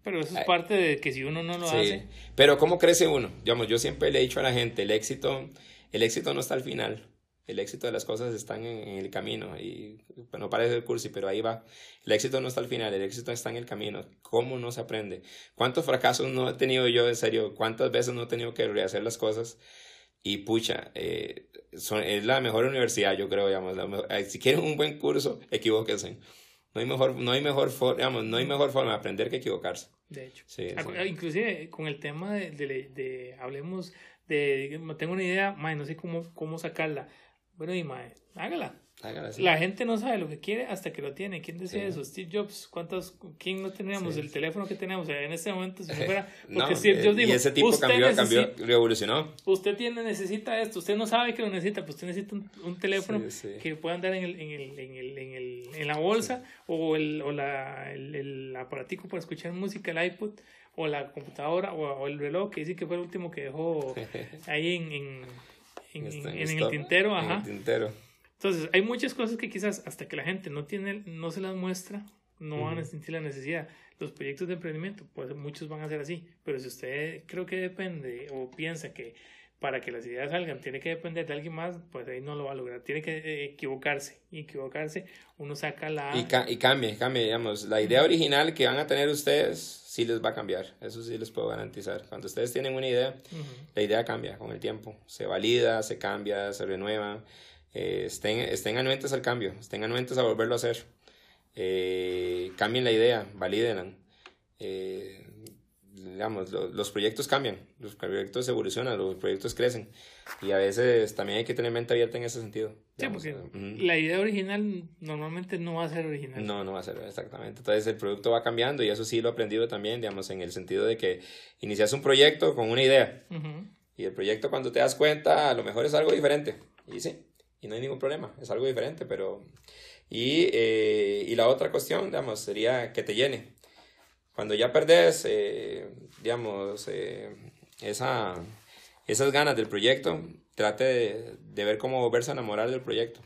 Pero eso es Ay. parte de que si uno no lo Sí. hace, Pero ¿cómo crece uno? Digamos, yo siempre le he dicho a la gente, el éxito, el éxito no está al final. El éxito de las cosas están en, en el camino. Y pues, no parece el cursi, pero ahí va. El éxito no está al final, el éxito está en el camino. ¿Cómo no se aprende? ¿Cuántos fracasos no he tenido yo, en serio? ¿Cuántas veces no he tenido que rehacer las cosas? Y pucha, eh, son- es la mejor universidad, yo creo, digamos. mejor- eh, si quieren un buen curso, equivóquense. No hay mejor, no hay mejor, for- digamos, no hay mejor forma de aprender que equivocarse. de hecho. Sí, Ah, sí. Inclusive con el tema de, de, de- hablemos de, tengo una idea, mae, no sé cómo, cómo sacarla. Bueno, y mae, hágala. Hágala así. La gente no sabe lo que quiere hasta que lo tiene. ¿Quién decía Sí. eso? Steve Jobs. ¿Cuántos, ¿Quién no teníamos? Sí. El teléfono que tenemos. Sea, en este momento, si fuera. Porque No, Steve Jobs eh, dijo: y ese tipo usted, cambió, necesita, cambió, revolucionó. usted tiene, necesita esto. Usted no sabe que lo necesita. Pues usted necesita un, un teléfono Sí, sí. que pueda andar en, el, en, el, en, el, en, el, en la bolsa o, el, o la, el, el aparatico para escuchar música, el iPod o la computadora o, o el reloj que dice que fue el último que dejó ahí en, en, en, en- en el tintero. en Ajá. el tintero. Entonces, hay muchas cosas que quizás hasta que la gente no tiene, no se las muestra, no van a sentir la necesidad. Los proyectos de emprendimiento, pues muchos van a ser así, pero si usted creo que depende o piensa que para que las ideas salgan tiene que depender de alguien más, pues ahí no lo va a lograr. Tiene que eh, equivocarse equivocarse, uno saca la... Y, ca- y cambie, cambie, digamos. La idea original que van a tener ustedes sí les va a cambiar. Eso sí les puedo garantizar. Cuando ustedes tienen una idea, la idea cambia con el tiempo. Se valida, se cambia, se renueva. Eh, estén, estén anuentes al cambio, estén anuentes a volverlo a hacer. Eh, cambien la idea, valídenla. Eh, digamos, lo- los proyectos cambian, los proyectos evolucionan, los proyectos crecen. Y a veces también hay que tener mente abierta en ese sentido. Sí, digamos, porque ujú. la idea original normalmente no va a ser original. No, no va a ser exactamente. Entonces el producto va cambiando y eso sí lo he aprendido también, digamos, en el sentido de que inicias un proyecto con una idea Ujú. Y el proyecto cuando te das cuenta, a lo mejor es algo diferente. Y sí, y no hay ningún problema, es algo diferente, pero... Y, eh, y la otra cuestión, digamos, sería que te llene. Cuando ya perdés, eh, digamos, eh, esa, esas ganas del proyecto, trate de, de, ver cómo volverse a enamorar del proyecto.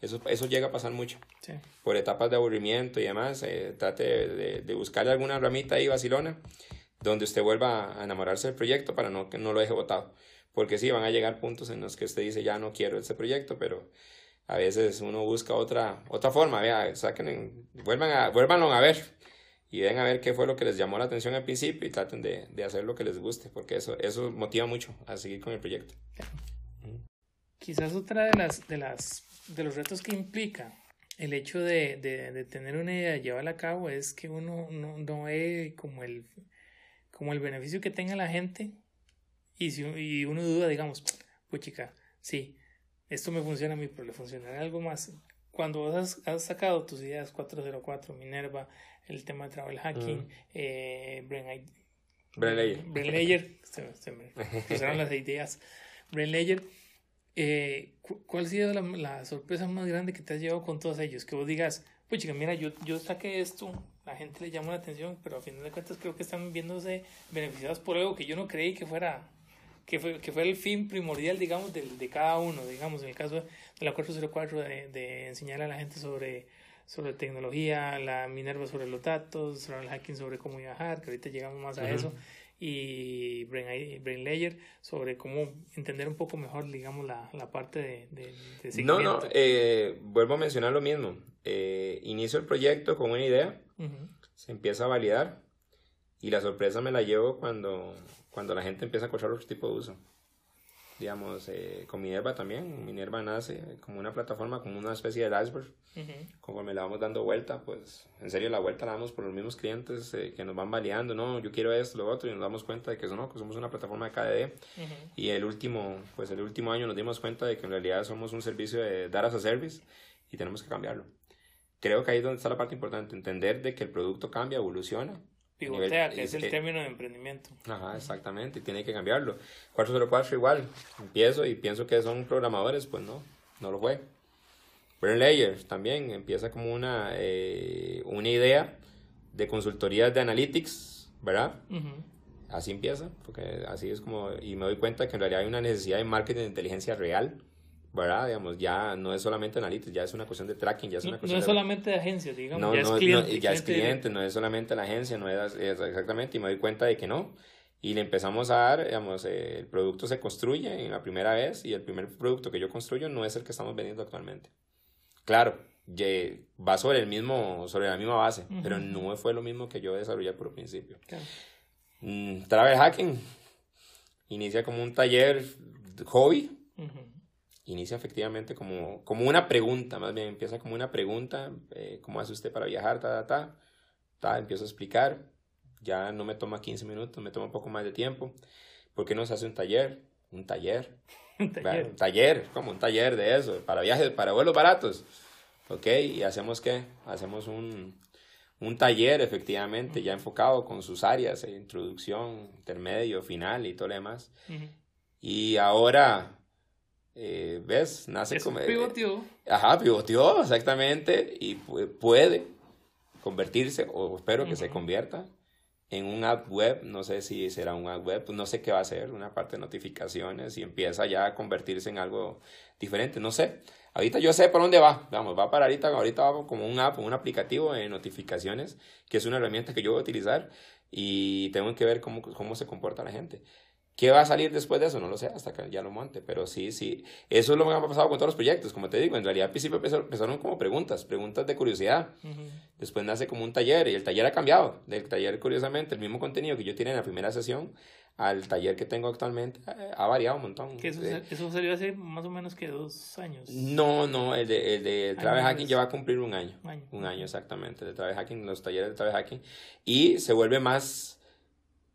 Eso, eso llega a pasar mucho. Sí. Por etapas de aburrimiento y demás, eh, trate de, de, buscarle alguna ramita ahí vacilona donde usted vuelva a enamorarse del proyecto para no, que no lo deje botado. Porque sí, van a llegar puntos en los que usted dice, ya no quiero este proyecto, pero a veces uno busca otra, otra forma, vea, saquen, vuelvan a, vuélvanlo a ver y ven a ver qué fue lo que les llamó la atención al principio y traten de, de hacer lo que les guste, porque eso, eso motiva mucho a seguir con el proyecto. Quizás otra de las, de las, de los retos que implica el hecho de, de, de tener una idea llevarla a cabo es que uno no, no ve como el, como el beneficio que tenga la gente y, si, y uno duda, digamos, pues chica, sí, esto me funciona a mí, pero le funcionará algo más. Cuando vos has, has sacado tus ideas 404, Minerva, el tema de travel hacking, mm. eh, Brain, Brain Layer, Brain Layer se, se me pusieron las ideas, Brain Layer, eh, ¿cuál ha sido la, la, sorpresa más grande que te has llevado con todos ellos? Que vos digas, pues chica, mira, yo, yo saqué esto, la gente le llama la atención, pero a fin de cuentas creo que están viéndose beneficiados por algo que yo no creí que fuera que fue, que fue el fin primordial, digamos, de, de cada uno, digamos, en el caso de la 404, de, de enseñar a la gente sobre, sobre tecnología, la Minerva sobre los datos, sobre el hacking sobre cómo viajar, que ahorita llegamos más a uh -huh. eso, y Brain, Brain Layer sobre cómo entender un poco mejor, digamos, la, la parte de, de, de No, no, eh, vuelvo a mencionar lo mismo. Eh, inicio el proyecto con una idea, uh -huh. se empieza a validar, y la sorpresa me la llevo cuando cuando la gente empieza a encontrar otro tipo de uso. Digamos, eh, con Minerva también, Minerva nace como una plataforma, como una especie de iceberg. Uh -huh. Conforme le vamos dando vuelta, pues en serio la vuelta la damos por los mismos clientes eh, que nos van validando, no, yo quiero esto, lo otro, y nos damos cuenta de que, no, que somos una plataforma de KDD. Uh -huh. Y el último, pues el último año nos dimos cuenta de que en realidad somos un servicio de Data as a Service y tenemos que cambiarlo. Creo que ahí es donde está la parte importante, entender de que el producto cambia, evoluciona, Pivotea, que es el término de emprendimiento. Ajá, exactamente, y tiene que cambiarlo. 404 igual, empiezo y pienso que son programadores, pues no, no lo fue. Brain Layer también empieza como una, eh, una idea de consultorías de analytics, ¿verdad? Uh -huh. Así empieza, porque así es como, y me doy cuenta que en realidad hay una necesidad de marketing de inteligencia real, ¿verdad? Digamos, ya no es solamente analytics, ya es una cuestión de tracking, ya es una no, cuestión no es de... solamente de agencias, digamos, no, ya, no, es cliente, no, ya es cliente, no es solamente la agencia, no es, es, exactamente, y me doy cuenta de que no. Y le empezamos a dar, digamos, eh, el producto se construye en la primera vez y el primer producto que yo construyo no es el que estamos vendiendo actualmente. Claro, va sobre el mismo, sobre la misma base, uh -huh. pero no fue lo mismo que yo desarrollé por el principio. Claro. Mm, Travel Hacking inicia como un taller hobby. Uh -huh inicia efectivamente como, como una pregunta, más bien empieza como una pregunta, eh, ¿cómo hace usted para viajar? Ta, ta, ta, ta, empiezo a explicar, ya no me toma 15 minutos, me toma un poco más de tiempo, ¿por qué no se hace un taller? Un taller, un taller, un taller como un taller de eso, para viajes, para vuelos baratos, ¿ok? Y hacemos qué? Hacemos un, un taller efectivamente, uh -huh. ya enfocado con sus áreas, eh, introducción, intermedio, final y todo lo demás. Uh -huh. Y ahora eh, ¿Ves? Nace como. Pivoteó. Ajá, pivoteó, exactamente. Y puede convertirse, o espero que uh -huh. se convierta, en un app web. No sé si será un app web, no sé qué va a ser, una parte de notificaciones y empieza ya a convertirse en algo diferente. No sé. Ahorita yo sé por dónde va. Vamos, va para ahorita, ahorita va como un app, un aplicativo de notificaciones, que es una herramienta que yo voy a utilizar y tengo que ver cómo, cómo se comporta la gente. ¿Qué va a salir después de eso? No lo sé, hasta que ya lo monte, pero sí, sí. Eso es lo que ha pasado con todos los proyectos, como te digo, en realidad al principio empezaron como preguntas, preguntas de curiosidad. Uh -huh. Después nace como un taller y el taller ha cambiado. Del taller, curiosamente, el mismo contenido que yo tenía en la primera sesión al taller que tengo actualmente eh, ha variado un montón. ¿Que eso, eso salió hace más o menos que dos años? No, no, el de, el de Travel Hacking ya va a cumplir un año. Un año, un año exactamente, el de Travel Hacking, los talleres de Travel Hacking. Y se vuelve más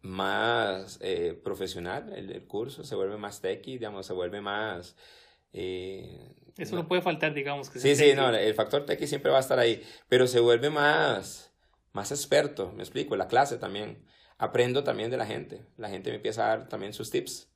más eh, profesional el, el, curso, se vuelve más techy, digamos, se vuelve más... Eh, Eso no, no, puede faltar, digamos. Que sí, sí, no, el factor techy siempre va a estar ahí, pero se vuelve más, más experto, me explico, la clase también. aprendo también de la gente. La gente me empieza a dar también sus tips.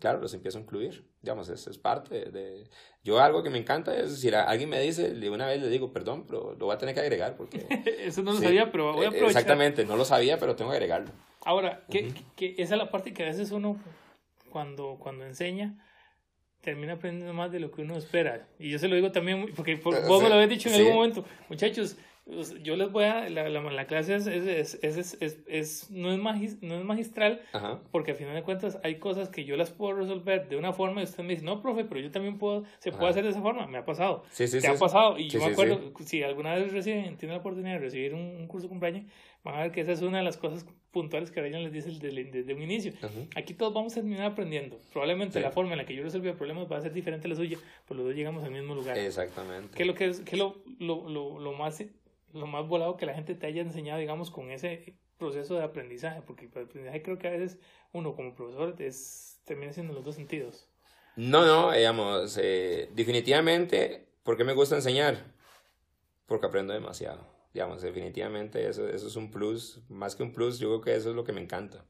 Claro, los empiezo a incluir. Digamos, eso es parte de... Yo algo que me encanta es, si la- alguien me dice, una vez le digo, perdón, pero lo voy a tener que agregar porque... Eso no lo Sí, sabía, pero voy a eh, aprovechar. Exactamente, no lo sabía, pero tengo que agregarlo. Ahora, que, que esa es la parte que a veces uno, cuando, cuando enseña, termina aprendiendo más de lo que uno espera. Y yo se lo digo también, porque por- Eh, vos me lo habéis dicho en sí. algún momento. Muchachos, os- yo les voy a... La, la, la clase es, es, es, es, es- no, es magis- no es magistral, Ajá. porque al final de cuentas hay cosas que yo las puedo resolver de una forma y usted me dice, no, profe, pero yo también puedo, se puede Ajá. hacer de esa forma. Me ha pasado. Sí, sí, ¿Te ha pasado? Y yo me acuerdo, si alguna vez reciben, tienen la oportunidad de recibir un, un curso con Brian, van a ver que esa es una de las cosas puntuales que Brian les dice desde, desde un inicio. Ajá. Aquí todos vamos a terminar aprendiendo. Probablemente Sí. la forma en la que yo resolví problemas va a ser diferente a la suya, pero los dos llegamos al mismo lugar. Exactamente. ¿Qué es lo que es, qué es lo, lo, lo, lo más lo más volado que la gente te haya enseñado, digamos, con ese proceso de aprendizaje? Porque el aprendizaje creo que a veces uno como profesor es, termina siendo en los dos sentidos. No, no, digamos, eh, definitivamente, ¿por qué me gusta enseñar? Porque aprendo demasiado. Digamos, definitivamente eso, eso es un plus, más que un plus, yo creo que eso es lo que me encanta.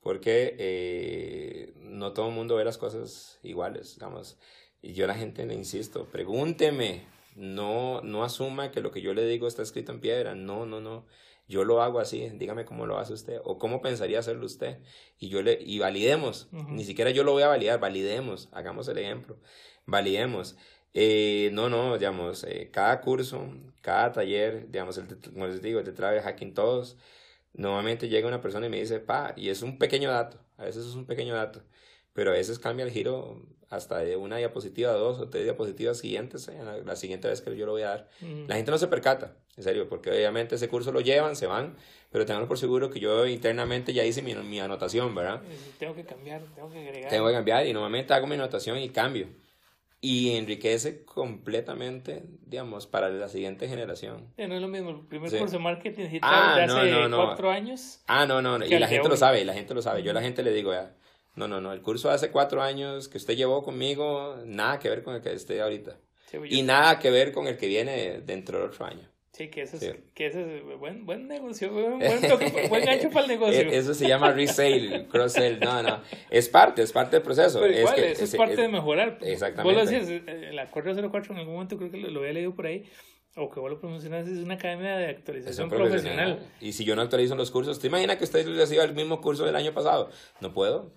Porque eh, no todo el mundo ve las cosas iguales, digamos. Y yo a la gente le insisto, pregúnteme, no, no asuma que lo que yo le digo está escrito en piedra, no, no, no. Yo lo hago así, dígame cómo lo hace usted o cómo pensaría hacerlo usted. Y yo le y validemos, ni siquiera yo lo voy a validar, validemos, hagamos el ejemplo, validemos. Eh, no, no, digamos, eh, cada curso, cada taller, digamos, el, como les digo, el de Travel Hacking, todos, normalmente llega una persona y me dice, pa, y es un pequeño dato, a veces es un pequeño dato, pero a veces cambia el giro hasta de una diapositiva dos o tres diapositivas siguientes, eh, la, la siguiente vez que yo lo voy a dar. Ujú. La gente no se percata, en serio, porque obviamente ese curso lo llevan, se van, pero tengan por seguro que yo internamente ya hice mi, mi anotación, ¿verdad? Tengo que cambiar, tengo que agregar. Tengo que cambiar y normalmente hago mi anotación y cambio. Y enriquece completamente, digamos, para la siguiente generación. Eh, no es lo mismo, el primer Sí. curso de marketing digital Ah, de hace no, no. cuatro años. Ah, no, no, no, y la de gente lo hoy. sabe, y la gente lo sabe. Yo a la gente le digo, ya, no, no, no, el curso de hace cuatro años que usted llevó conmigo, nada que ver con el que esté ahorita. Sí, yo- Y nada que ver con el que viene dentro del otro año. Sí, que ese es, Sí. que ese es buen, buen negocio, buen, buen, buen gancho para el negocio. E- Eso se llama resale, cross-sell. No, no. Es parte, es parte del proceso. Pero igual, que- eso es, es- parte es- de mejorar. Exactamente. Vos lo decías, eh, la Correo 04 en algún momento creo que lo, lo había leído por ahí, o que vos lo promocionaste, es una academia de Es actualización profesional. profesional. Y si yo no actualizo los cursos, ¿te imaginas que usted reciba el mismo curso del año pasado? No puedo.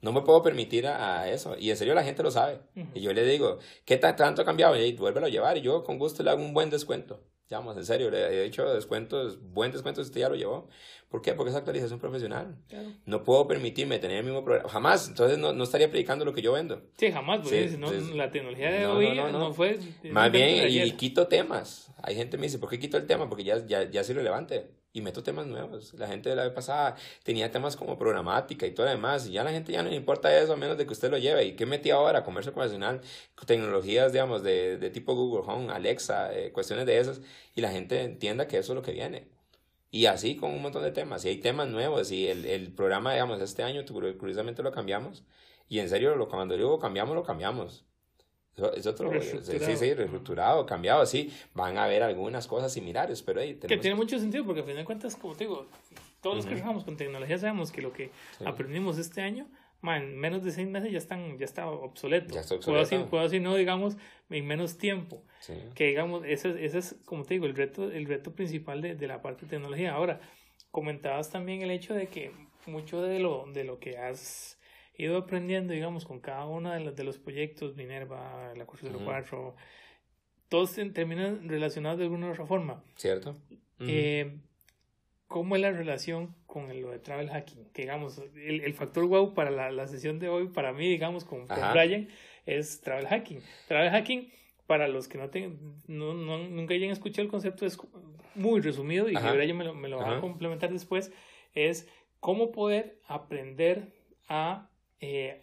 No me puedo permitir a, a eso. Y en serio la gente lo sabe. Y yo le digo, ¿qué ta- tanto ha cambiado? Y vuélvelo a llevar. Y yo con gusto le hago un buen descuento. Digamos, en serio, le he hecho descuentos, buen descuento si usted ya lo llevó. ¿Por qué? Porque es actualización profesional. Claro. No puedo permitirme tener el mismo programa. Jamás. Entonces no, no estaría predicando lo que yo vendo. Sí, jamás, porque Sí, si no, la tecnología de No, hoy no, fue... es Más bien, y, quito temas. Hay gente que me dice, ¿por qué quito el tema? Porque ya, ya, ya es irrelevante. Y meto temas nuevos. La gente de la vez pasada tenía temas como programática y todo lo demás. Y ya la gente ya no le importa eso a menos de que usted lo lleve. ¿Y qué metí ahora? Comercio convencional, tecnologías, digamos, de, de tipo Google Home, Alexa, eh, cuestiones de esas. Y la gente entienda que eso es lo que viene. Y así con un montón de temas. Y hay temas nuevos. Y el, el programa, digamos, este año, curiosamente lo cambiamos. Y en serio, lo, cuando digo cambiamos, lo cambiamos. Es otro, sí, sí, reestructurado, cambiado, sí. Van a haber algunas cosas similares, pero ahí Que tenemos... tiene mucho sentido porque al final de cuentas, como te digo, todos los que Ujú. trabajamos con tecnología sabemos que lo que Sí. aprendimos este año, man, en menos de seis meses ya están ya está obsoleto. Ya está Puedo obsoleto. así, puedo así no, digamos, en menos tiempo. Sí. Que digamos, ese, es- ese es, como te digo, el reto, el reto principal de, de la parte de tecnología. Ahora, comentabas también el hecho de que mucho de lo, de lo que has ido aprendiendo, digamos, con cada uno de los, de los proyectos, Minerva, la Curso 04, todos te- terminan relacionados de alguna u otra forma. ¿Cierto? Ujú. Eh, ¿Cómo es la relación con lo de travel hacking? Que digamos, el, el factor wow para la, la sesión de hoy, para mí, digamos, con, con. Brian, es travel hacking. Travel hacking, para los que no, tengan, no, no- nunca hayan escuchado el concepto, es muy resumido y Ajá. que Brian me lo, me lo va a complementar después, es cómo poder aprender a, eh,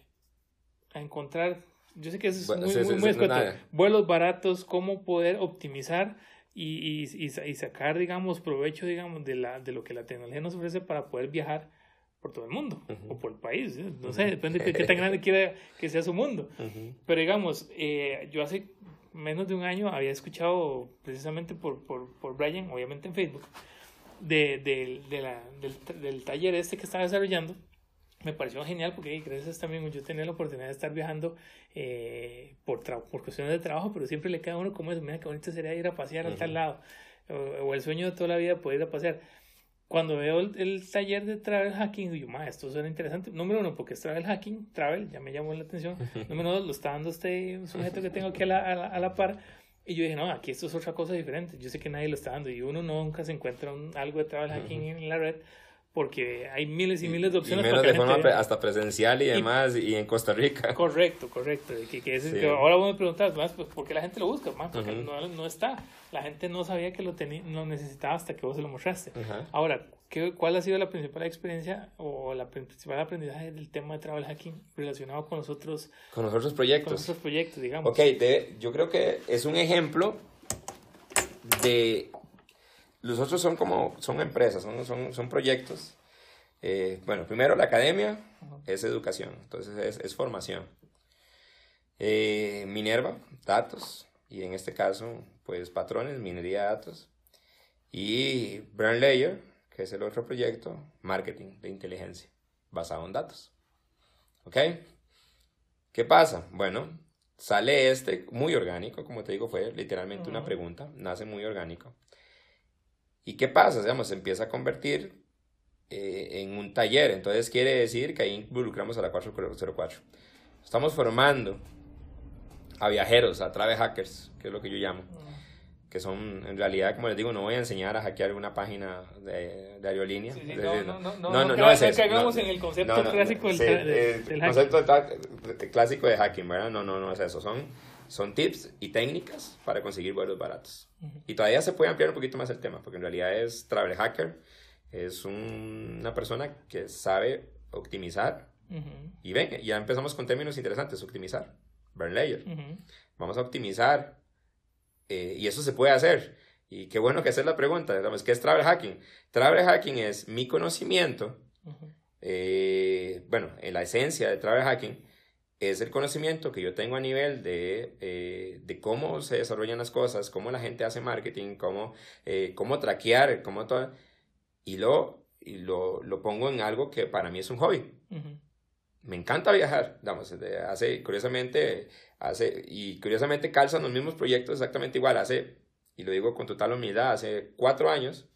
a encontrar, yo sé que eso es Bueno, muy, sí, muy, sí, muy sí, escueto, nada. vuelos baratos, cómo poder optimizar y, y, y, sa- y sacar, digamos, provecho, digamos, de, la, de lo que la tecnología nos ofrece para poder viajar por todo el mundo o por el país. No sé, depende de qué tan grande quiera que sea su mundo. Pero digamos, eh, yo hace menos de un año había escuchado precisamente por, por, por Brian, obviamente en Facebook, de, de, de la, del, del, taller este que estaba desarrollando, me pareció genial porque gracias también yo tenía la oportunidad de estar viajando eh, por, por cuestiones de trabajo, pero siempre le queda a uno como eso, mira qué bonito sería ir a pasear a tal lado, o, el sueño de toda la vida poder ir a pasear. Cuando veo el, taller de travel hacking, digo, ma, esto suena interesante. Número uno, porque es travel hacking, travel, ya me llamó la atención. Número dos, lo está dando este sujeto que tengo aquí a la, a la, a la par y yo dije, no, aquí esto es otra cosa diferente. Yo sé que nadie lo está dando y uno nunca se encuentra algo de trabajo aquí en la red porque hay miles y miles de opciones. Y menos de forma hasta presencial y demás, y, en Costa Rica. Correcto, correcto. Que, que, que ahora vos me preguntas más, pues, ¿por qué la gente lo busca? Más porque no, no, está. La gente no sabía que lo, tenía, lo necesitaba hasta que vos se lo mostraste. Ahora, ¿qué, ¿cuál ha sido la principal experiencia o la principal aprendizaje del tema de travel hacking relacionado con los otros, con los otros proyectos? Con los otros proyectos, digamos. Ok, yo creo que es un ejemplo de los otros son como, son empresas, son, son, son proyectos. Eh, bueno, primero la academia es educación, entonces es, es formación. Eh, Minerva, datos, y en este caso, pues patrones, minería de datos. Y Brand Layer, que es el otro proyecto, marketing de inteligencia, basado en datos. ¿Ok? ¿Qué pasa? Bueno, sale este muy orgánico, como te digo, fue literalmente una pregunta, nace muy orgánico. ¿Y qué pasa? Digamos, se empieza a convertir eh, en un taller. Entonces quiere decir que ahí involucramos a la 404. Estamos formando a viajeros, a travel hackers, que es lo que yo llamo. Que son, en realidad, como les digo, no voy a enseñar a hackear una página de, de aerolínea. no, no, no, no, no, no, es eso. caigamos en el concepto clásico del, del, concepto clásico de hacking, ¿verdad? No, no, no es eso. Son son tips y técnicas para conseguir vuelos baratos. Y todavía se puede ampliar un poquito más el tema, porque en realidad es travel hacker, es una persona que sabe optimizar. Y ven, ya empezamos con términos interesantes, optimizar, burn layer. Vamos a optimizar eh, y eso se puede hacer. Y qué bueno que hacer la pregunta, ¿qué es travel hacking? Travel hacking es mi conocimiento, eh, bueno, en la esencia de travel hacking, es el conocimiento que yo tengo a nivel de, eh, de cómo se desarrollan las cosas, cómo la gente hace marketing, cómo, eh, cómo traquear, cómo todo, y, lo, y lo, lo, pongo en algo que para mí es un hobby. Me encanta viajar, digamos, hace, curiosamente, hace, y curiosamente calzan los mismos proyectos exactamente igual, hace, y lo digo con total humildad, hace cuatro años,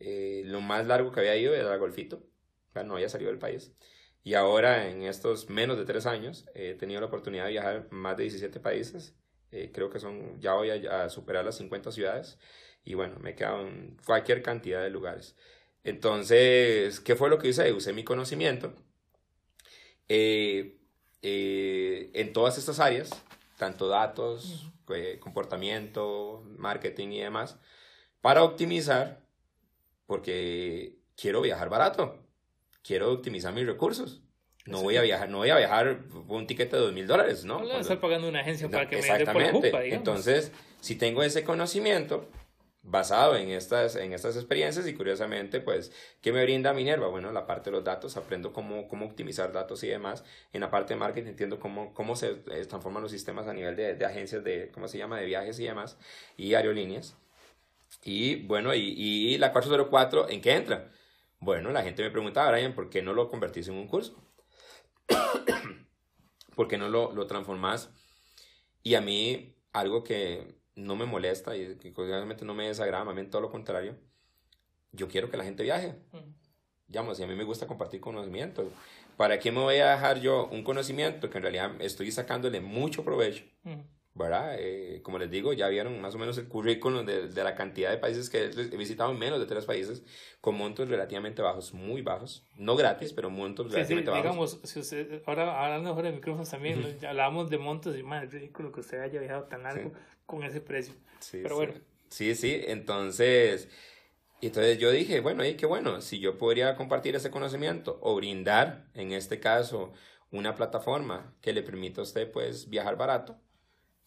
eh, lo más largo que había ido era Golfito, no había salido del país. Y ahora, en estos menos de tres años, he tenido la oportunidad de viajar más de 17 países. Eh, creo que son, ya voy a, superar las 50 ciudades. Y bueno, me quedo en cualquier cantidad de lugares. Entonces, ¿qué fue lo que hice? Usé mi conocimiento eh, eh, en todas estas áreas, tanto datos, comportamiento, marketing y demás, para optimizar, porque quiero viajar barato quiero optimizar mis recursos. No voy a viajar, no voy a viajar un ticket de dos mil dólares, ¿no? No estar pagando una agencia para que me Exactamente. Por Entonces, si tengo ese conocimiento basado en estas, en estas experiencias y curiosamente, pues, ¿qué me brinda Minerva? Bueno, la parte de los datos, aprendo cómo, cómo optimizar datos y demás. En la parte de marketing entiendo cómo, cómo se eh, transforman los sistemas a nivel de, de agencias de, ¿cómo se llama?, de viajes y demás, y aerolíneas. Y bueno, y, y la 404, ¿en qué entra? Bueno, la gente me preguntaba, Brian, ¿por qué no lo convertís en un curso? ¿Por qué no lo, lo transformás? Y a mí, algo que no me molesta y que obviamente no me desagrada, más bien todo lo contrario, yo quiero que la gente viaje. Digamos, y a mí me gusta compartir conocimiento. ¿Para qué me voy a dejar yo un conocimiento que en realidad estoy sacándole mucho provecho? ¿Verdad? Eh, como les digo, ya vieron más o menos el currículum de, de, la cantidad de países que he visitado, menos de tres países, con montos relativamente bajos, muy bajos, no gratis, pero montos relativamente bajos. Digamos, si usted, ahora hablando mejor de micrófonos también, hablábamos de montos y más, es ridículo que usted haya viajado tan largo con ese precio. pero bueno. Sí, sí, entonces, entonces yo dije, bueno, y qué bueno, si yo podría compartir ese conocimiento o brindar, en este caso, una plataforma que le permita a usted, pues, viajar barato,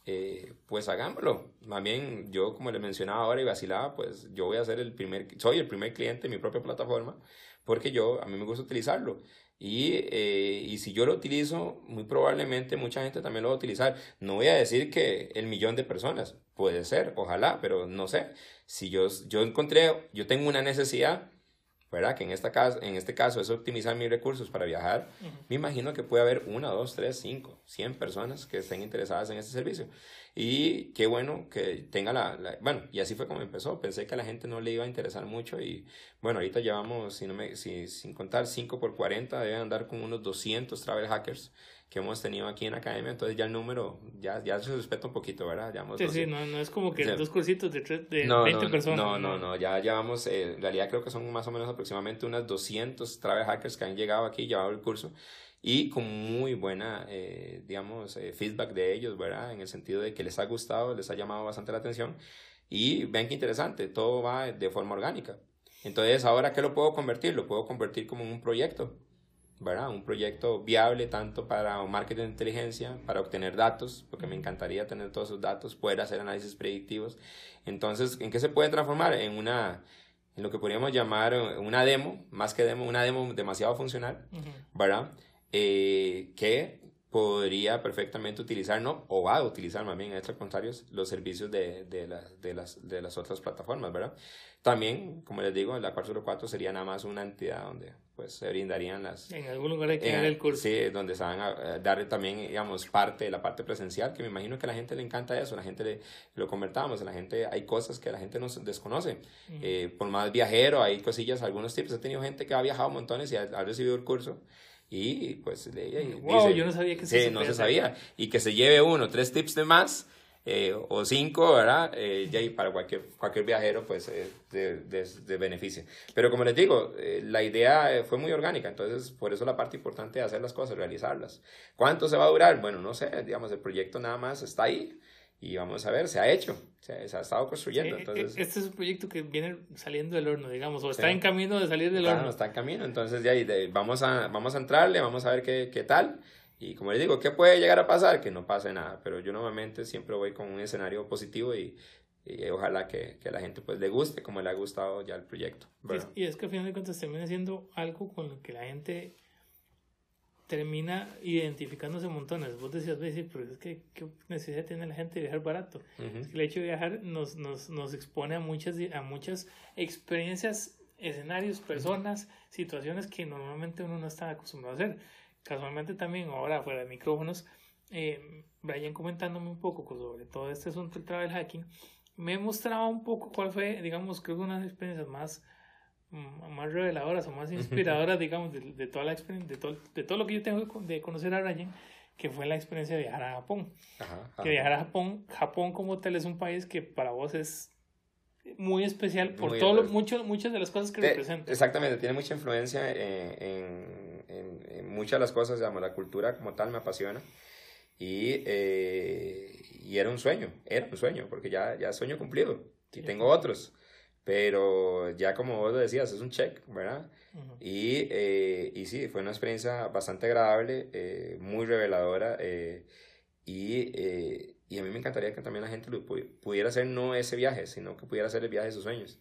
eh, pues hagámoslo. Más bien, yo como le mencionaba ahora y vacilaba, pues yo voy a ser el primer, soy el primer cliente de mi propia plataforma, porque yo, a mí me gusta utilizarlo. Y, eh, y si yo lo utilizo, muy probablemente mucha gente también lo va a utilizar. No voy a decir que el millón de personas, puede ser, ojalá, pero no sé. Si yo, yo encontré, yo tengo una necesidad, ¿verdad? Que en, esta caso, en este caso es optimizar mis recursos para viajar, me imagino que puede haber una, dos, tres, cinco, cien personas que estén interesadas en este servicio. Y qué bueno que tenga la, Bueno, y así fue como empezó. Pensé que a la gente no le iba a interesar mucho y bueno, ahorita llevamos, si no me, si, sin contar 5 por 40, deben andar con unos 200 travel hackers que hemos tenido aquí en academia, entonces ya el número ya, ya se respeta un poquito, ¿verdad? Ya sí, sí, no, no es como que dos cursitos de, de 20 personas. No, no, no, ya llevamos, eh, en realidad creo que son más o menos aproximadamente unas 200 travel hackers que han llegado aquí, llevado el curso, y con muy buena, eh, digamos, eh, feedback de ellos, ¿verdad? En el sentido de que les ha gustado, les ha llamado bastante la atención, y ven que interesante, todo va de forma orgánica. Entonces, ahora, ¿qué lo puedo convertir? Lo puedo convertir como un proyecto ¿verdad? Un proyecto viable tanto para un marketing de inteligencia, para obtener datos, porque me encantaría tener todos esos datos, poder hacer análisis predictivos. Entonces, ¿en qué se puede transformar? En una, en lo que podríamos llamar una demo, más que demo, una demo demasiado funcional, ¿verdad? Eh, que podría perfectamente utilizar, no, o va a utilizar más bien, en estos contrarios, los servicios de, de, de, las, de las otras plataformas, ¿verdad? También, como les digo, la 404 sería nada más una entidad donde pues se brindarían las... En algún lugar hay que dar el curso. Sí, donde se van a dar también, digamos, parte de la parte presencial, que me imagino que a la gente le encanta eso, la gente le, lo convertamos, la gente, hay cosas que la gente no desconoce. Eh, por más viajero, hay cosillas, algunos tips, he tenido gente que ha viajado montones y ha, recibido el curso y pues le wow, yo no sabía que se sí, no se sabía y que se lleve uno tres tips de más eh, o cinco, ¿verdad? Eh, y para cualquier, cualquier viajero, pues, eh, de, de, beneficio. Pero como les digo, eh, la idea fue muy orgánica, entonces, por eso la parte importante de hacer las cosas, realizarlas. ¿Cuánto se va a durar? Bueno, no sé, digamos, el proyecto nada más está ahí y vamos a ver, se ha hecho, se, ha estado construyendo. entonces, este es un proyecto que viene saliendo del horno, digamos, o está en camino de salir del horno. Está en camino, entonces ya vamos, a, vamos a entrarle, vamos a ver qué, qué tal. Y como les digo, ¿qué puede llegar a pasar? Que no pase nada, pero yo normalmente siempre voy con un escenario positivo y, y ojalá que, que, la gente pues le guste como le ha gustado ya el proyecto. Y es, que al final de cuentas termina siendo algo con lo que la gente termina identificándose montones. Vos decías, pero es que qué necesidad tiene la gente de viajar barato. El hecho de viajar nos, nos, nos expone a muchas, a muchas experiencias, escenarios, personas, situaciones que normalmente uno no está acostumbrado a hacer casualmente también ahora fuera de micrófonos, eh, Brian comentándome un poco sobre todo este asunto del travel hacking, me mostraba un poco cuál fue, digamos, creo que una de las experiencias más, mm, más reveladoras o más inspiradoras, digamos, de, toda la experiencia, de todo, de todo lo que yo tengo de conocer a Brian, que fue la experiencia de viajar a Japón. Que viajar a Japón, Japón como tal es un país que para vos es muy especial por todo lo, mucho, muchas de las cosas que representa. Exactamente, tiene mucha influencia en, en, muchas de las cosas, digamos, la cultura como tal me apasiona. Y, eh, y era un sueño, era un sueño, porque ya, ya sueño cumplido. Y tengo otros, pero ya como vos lo decías, es un check, ¿verdad? y, eh, y sí, fue una experiencia bastante agradable, eh, muy reveladora. y y a mí me encantaría que también la gente pudiera hacer no ese viaje, sino que pudiera hacer el viaje de sus sueños,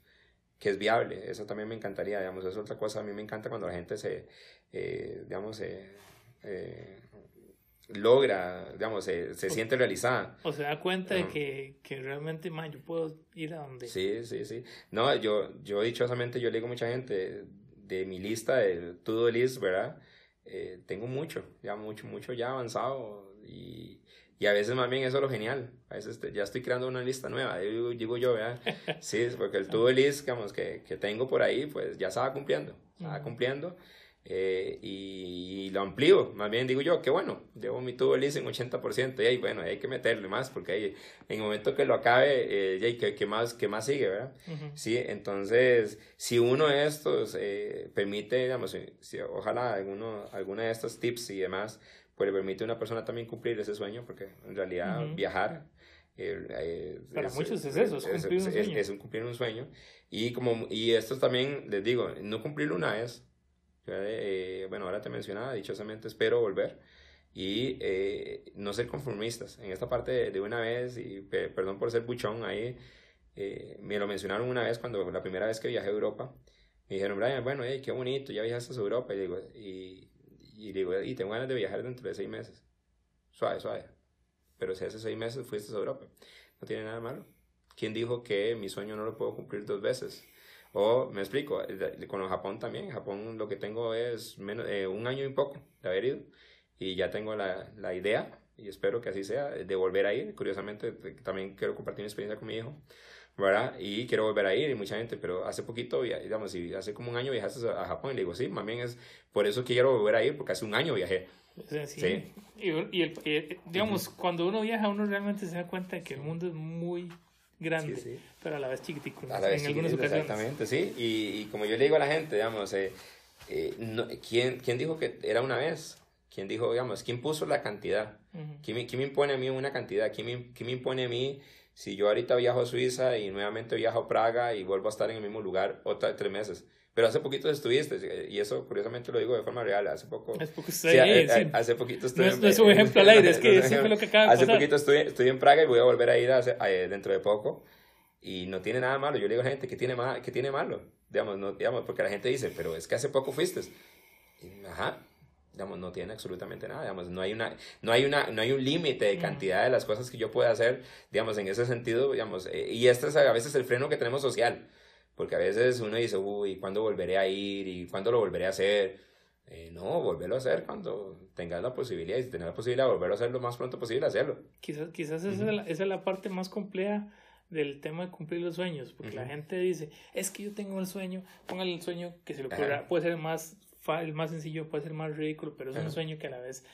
que es viable. Eso también me encantaría, digamos, es otra cosa. A mí me encanta cuando la gente se, eh, digamos, eh, logra, digamos, se, se siente realizada. O se da cuenta de que, que realmente, man, yo puedo ir a donde... Sí, sí, sí. No, yo, yo dichosamente, yo le digo a mucha gente de mi lista, de todo list, ¿verdad? Eh, tengo mucho, ya mucho, mucho ya avanzado y y a veces más bien eso es lo genial. A veces ya estoy creando una lista nueva, digo, digo yo, ¿verdad? Sí, porque el to-do list, digamos, que, que, tengo por ahí, pues ya estaba cumpliendo, estaba cumpliendo. Eh, y, lo amplío, más bien digo yo, que bueno, llevo mi to-do list en 80% y ahí, bueno, hay que meterle más, porque ahí, en el momento que lo acabe, eh, ¿qué, qué, más, ¿qué más sigue, verdad? Sí, entonces, si uno de estos eh, permite, digamos, si, ojalá alguno, alguna de estos tips y demás, pues le permite a una persona también cumplir ese sueño, porque en realidad viajar... Eh, eh, Para muchos es eso, es cumplir un sueño. Es, un cumplir un sueño. Y, como, y esto también, les digo, no cumplirlo una vez. Eh, bueno, ahora te mencionaba, dichosamente espero volver. Y no ser conformistas. En esta parte de, una vez, y perdón por ser buchón ahí, me lo mencionaron una vez cuando la primera vez que viajé a Europa. Me dijeron, Brian, bueno, hey, qué bonito, ya viajaste a Europa. Y digo, y Y digo, y tengo ganas de viajar dentro de seis meses. Suave, suave. Pero si hace seis meses fuiste a Europa, no tiene nada malo. ¿Quién dijo que mi sueño no lo puedo cumplir dos veces? O me explico, con Japón también. En Japón lo que tengo es menos, eh, un año y poco de haber ido. Y ya tengo la, la idea, y espero que así sea, de volver a ir. Curiosamente, también quiero compartir mi experiencia con mi hijo. ¿verdad? Y quiero volver a ir y mucha gente, pero hace poquito, digamos, si hace como un año viajaste a Japón y le digo, sí, más bien es por eso que quiero volver a ir, porque hace un año viajé. Sí. Y, el, digamos, cuando uno viaja, uno realmente se da cuenta de que el mundo es muy grande, pero a la vez chiquitico. A la vez en Exactamente, sí. Y, y, como yo le digo a la gente, digamos, eh, eh, no, ¿quién, ¿quién dijo que era una vez? ¿Quién dijo, digamos, quién puso la cantidad? ¿Quién, me, ¿Quién, me, impone a mí una cantidad? ¿Quién me, ¿Quién me impone a mí si yo ahorita viajo a Suiza y nuevamente viajo a Praga y vuelvo a estar en el mismo lugar otra tres meses? Pero hace poquito estuviste, y eso curiosamente lo digo de forma real, hace poco... Hace poquito estuve sí, Hace poquito estuve... No, es, un ejemplo al aire, es que eso fue lo que acaba de Hace poquito estuve, estoy en Praga y voy a volver a ir dentro de poco, y no tiene nada malo. Yo le digo a la gente, ¿qué tiene, mal, qué tiene malo? Digamos, no, digamos, porque la gente dice, pero es que hace poco fuiste. ajá, digamos, no tiene absolutamente nada, digamos, no hay una, no hay una, no hay un límite de cantidad de las cosas que yo pueda hacer, digamos, en ese sentido, digamos, eh, y este es a veces el freno que tenemos social, porque a veces uno dice, uy, ¿cuándo volveré a ir? ¿Y cuándo lo volveré a hacer? Eh, no, volverlo a hacer cuando tengas la posibilidad y si tengas la posibilidad de volverlo a hacer lo más pronto posible, hacerlo. Quizás, quizás esa, es la, esa, es la, parte más compleja del tema de cumplir los sueños, porque la gente dice, es que yo tengo el sueño, póngale el sueño que se lo ocurra, puede ser más, el más sencillo, puede ser más ridículo, pero es un sueño que a la vez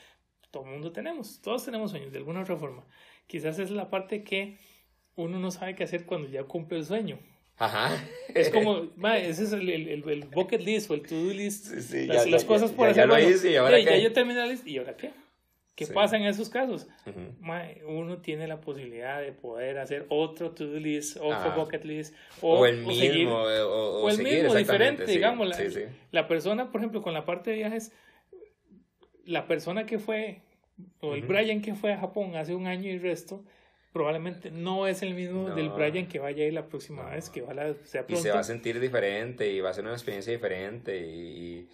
todo el mundo tenemos, todos tenemos sueños de alguna otra forma. Quizás es la parte que uno no sabe qué hacer cuando ya cumple el sueño. Ajá. Es como, ese es el, el, el, bucket list o el to-do list. Sí, las, las cosas por hacer. Ya, lo hice, ¿y ahora ya, yo terminé la lista, ¿y ahora qué? ¿Qué pasa en esos casos? uno tiene la posibilidad de poder hacer otro to-do list, otro bucket list, o, el mismo, seguir, o, el mismo, diferente, digamos. La, la, persona, por ejemplo, con la parte de viajes, la persona que fue, o el Brian que fue a Japón hace un año y resto, probablemente no es el mismo del Brian que vaya a ir la próxima vez, que ojalá sea pronto. Y se va a sentir diferente y va a ser una experiencia diferente y,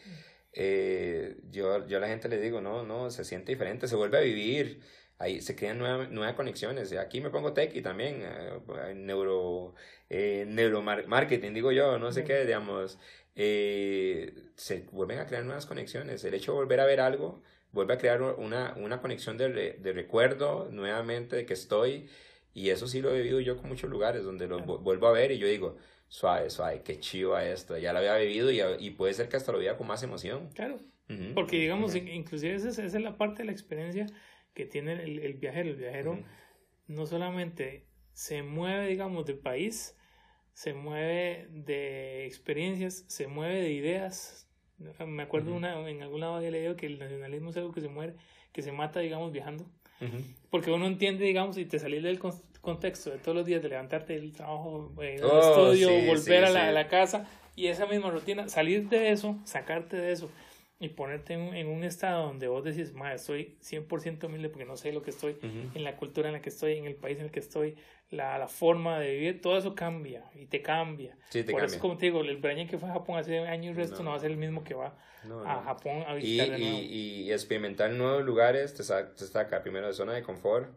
eh, yo, yo a la gente le digo, no, no, se siente diferente, se vuelve a vivir, ahí se crean nuevas, nuevas conexiones. Aquí me pongo tech y también eh, neuro, eh, neuromarketing, digo yo, no sé qué, digamos, eh, se vuelven a crear nuevas conexiones. El hecho de volver a ver algo vuelve a crear una, una conexión de, de, recuerdo nuevamente de que estoy. Y eso sí lo he vivido yo con muchos lugares donde lo vuelvo a ver y yo digo, suave, suave, qué chiva esto. Ya lo había vivido y, y puede ser que hasta lo viva con más emoción. Claro. Porque digamos, inclusive esa, esa, es la parte de la experiencia que tiene el, el viajero. El viajero no solamente se mueve, digamos, de país, se mueve de experiencias, se mueve de ideas, me acuerdo una, en algún lado había leído que el nacionalismo es algo que se muere, que se mata, digamos, viajando. Porque uno entiende, digamos, y te salís del contexto de todos los días de levantarte del trabajo, eh, del oh, estudio, volver a, la, a, la, casa y esa misma rutina, salir de eso, sacarte de eso y ponerte en, un estado donde vos decís, ma, estoy 100% humilde porque no sé lo que estoy, en la cultura en la que estoy, en el país en el que estoy, la, la forma de vivir, todo eso cambia y te cambia. Sí, te Por eso, como te digo, el Brian que fue a Japón hace años y resto no. va a ser el mismo que va a Japón a visitar y, de nuevo. Y, y, experimentar nuevos lugares te saca, te saca primero de zona de confort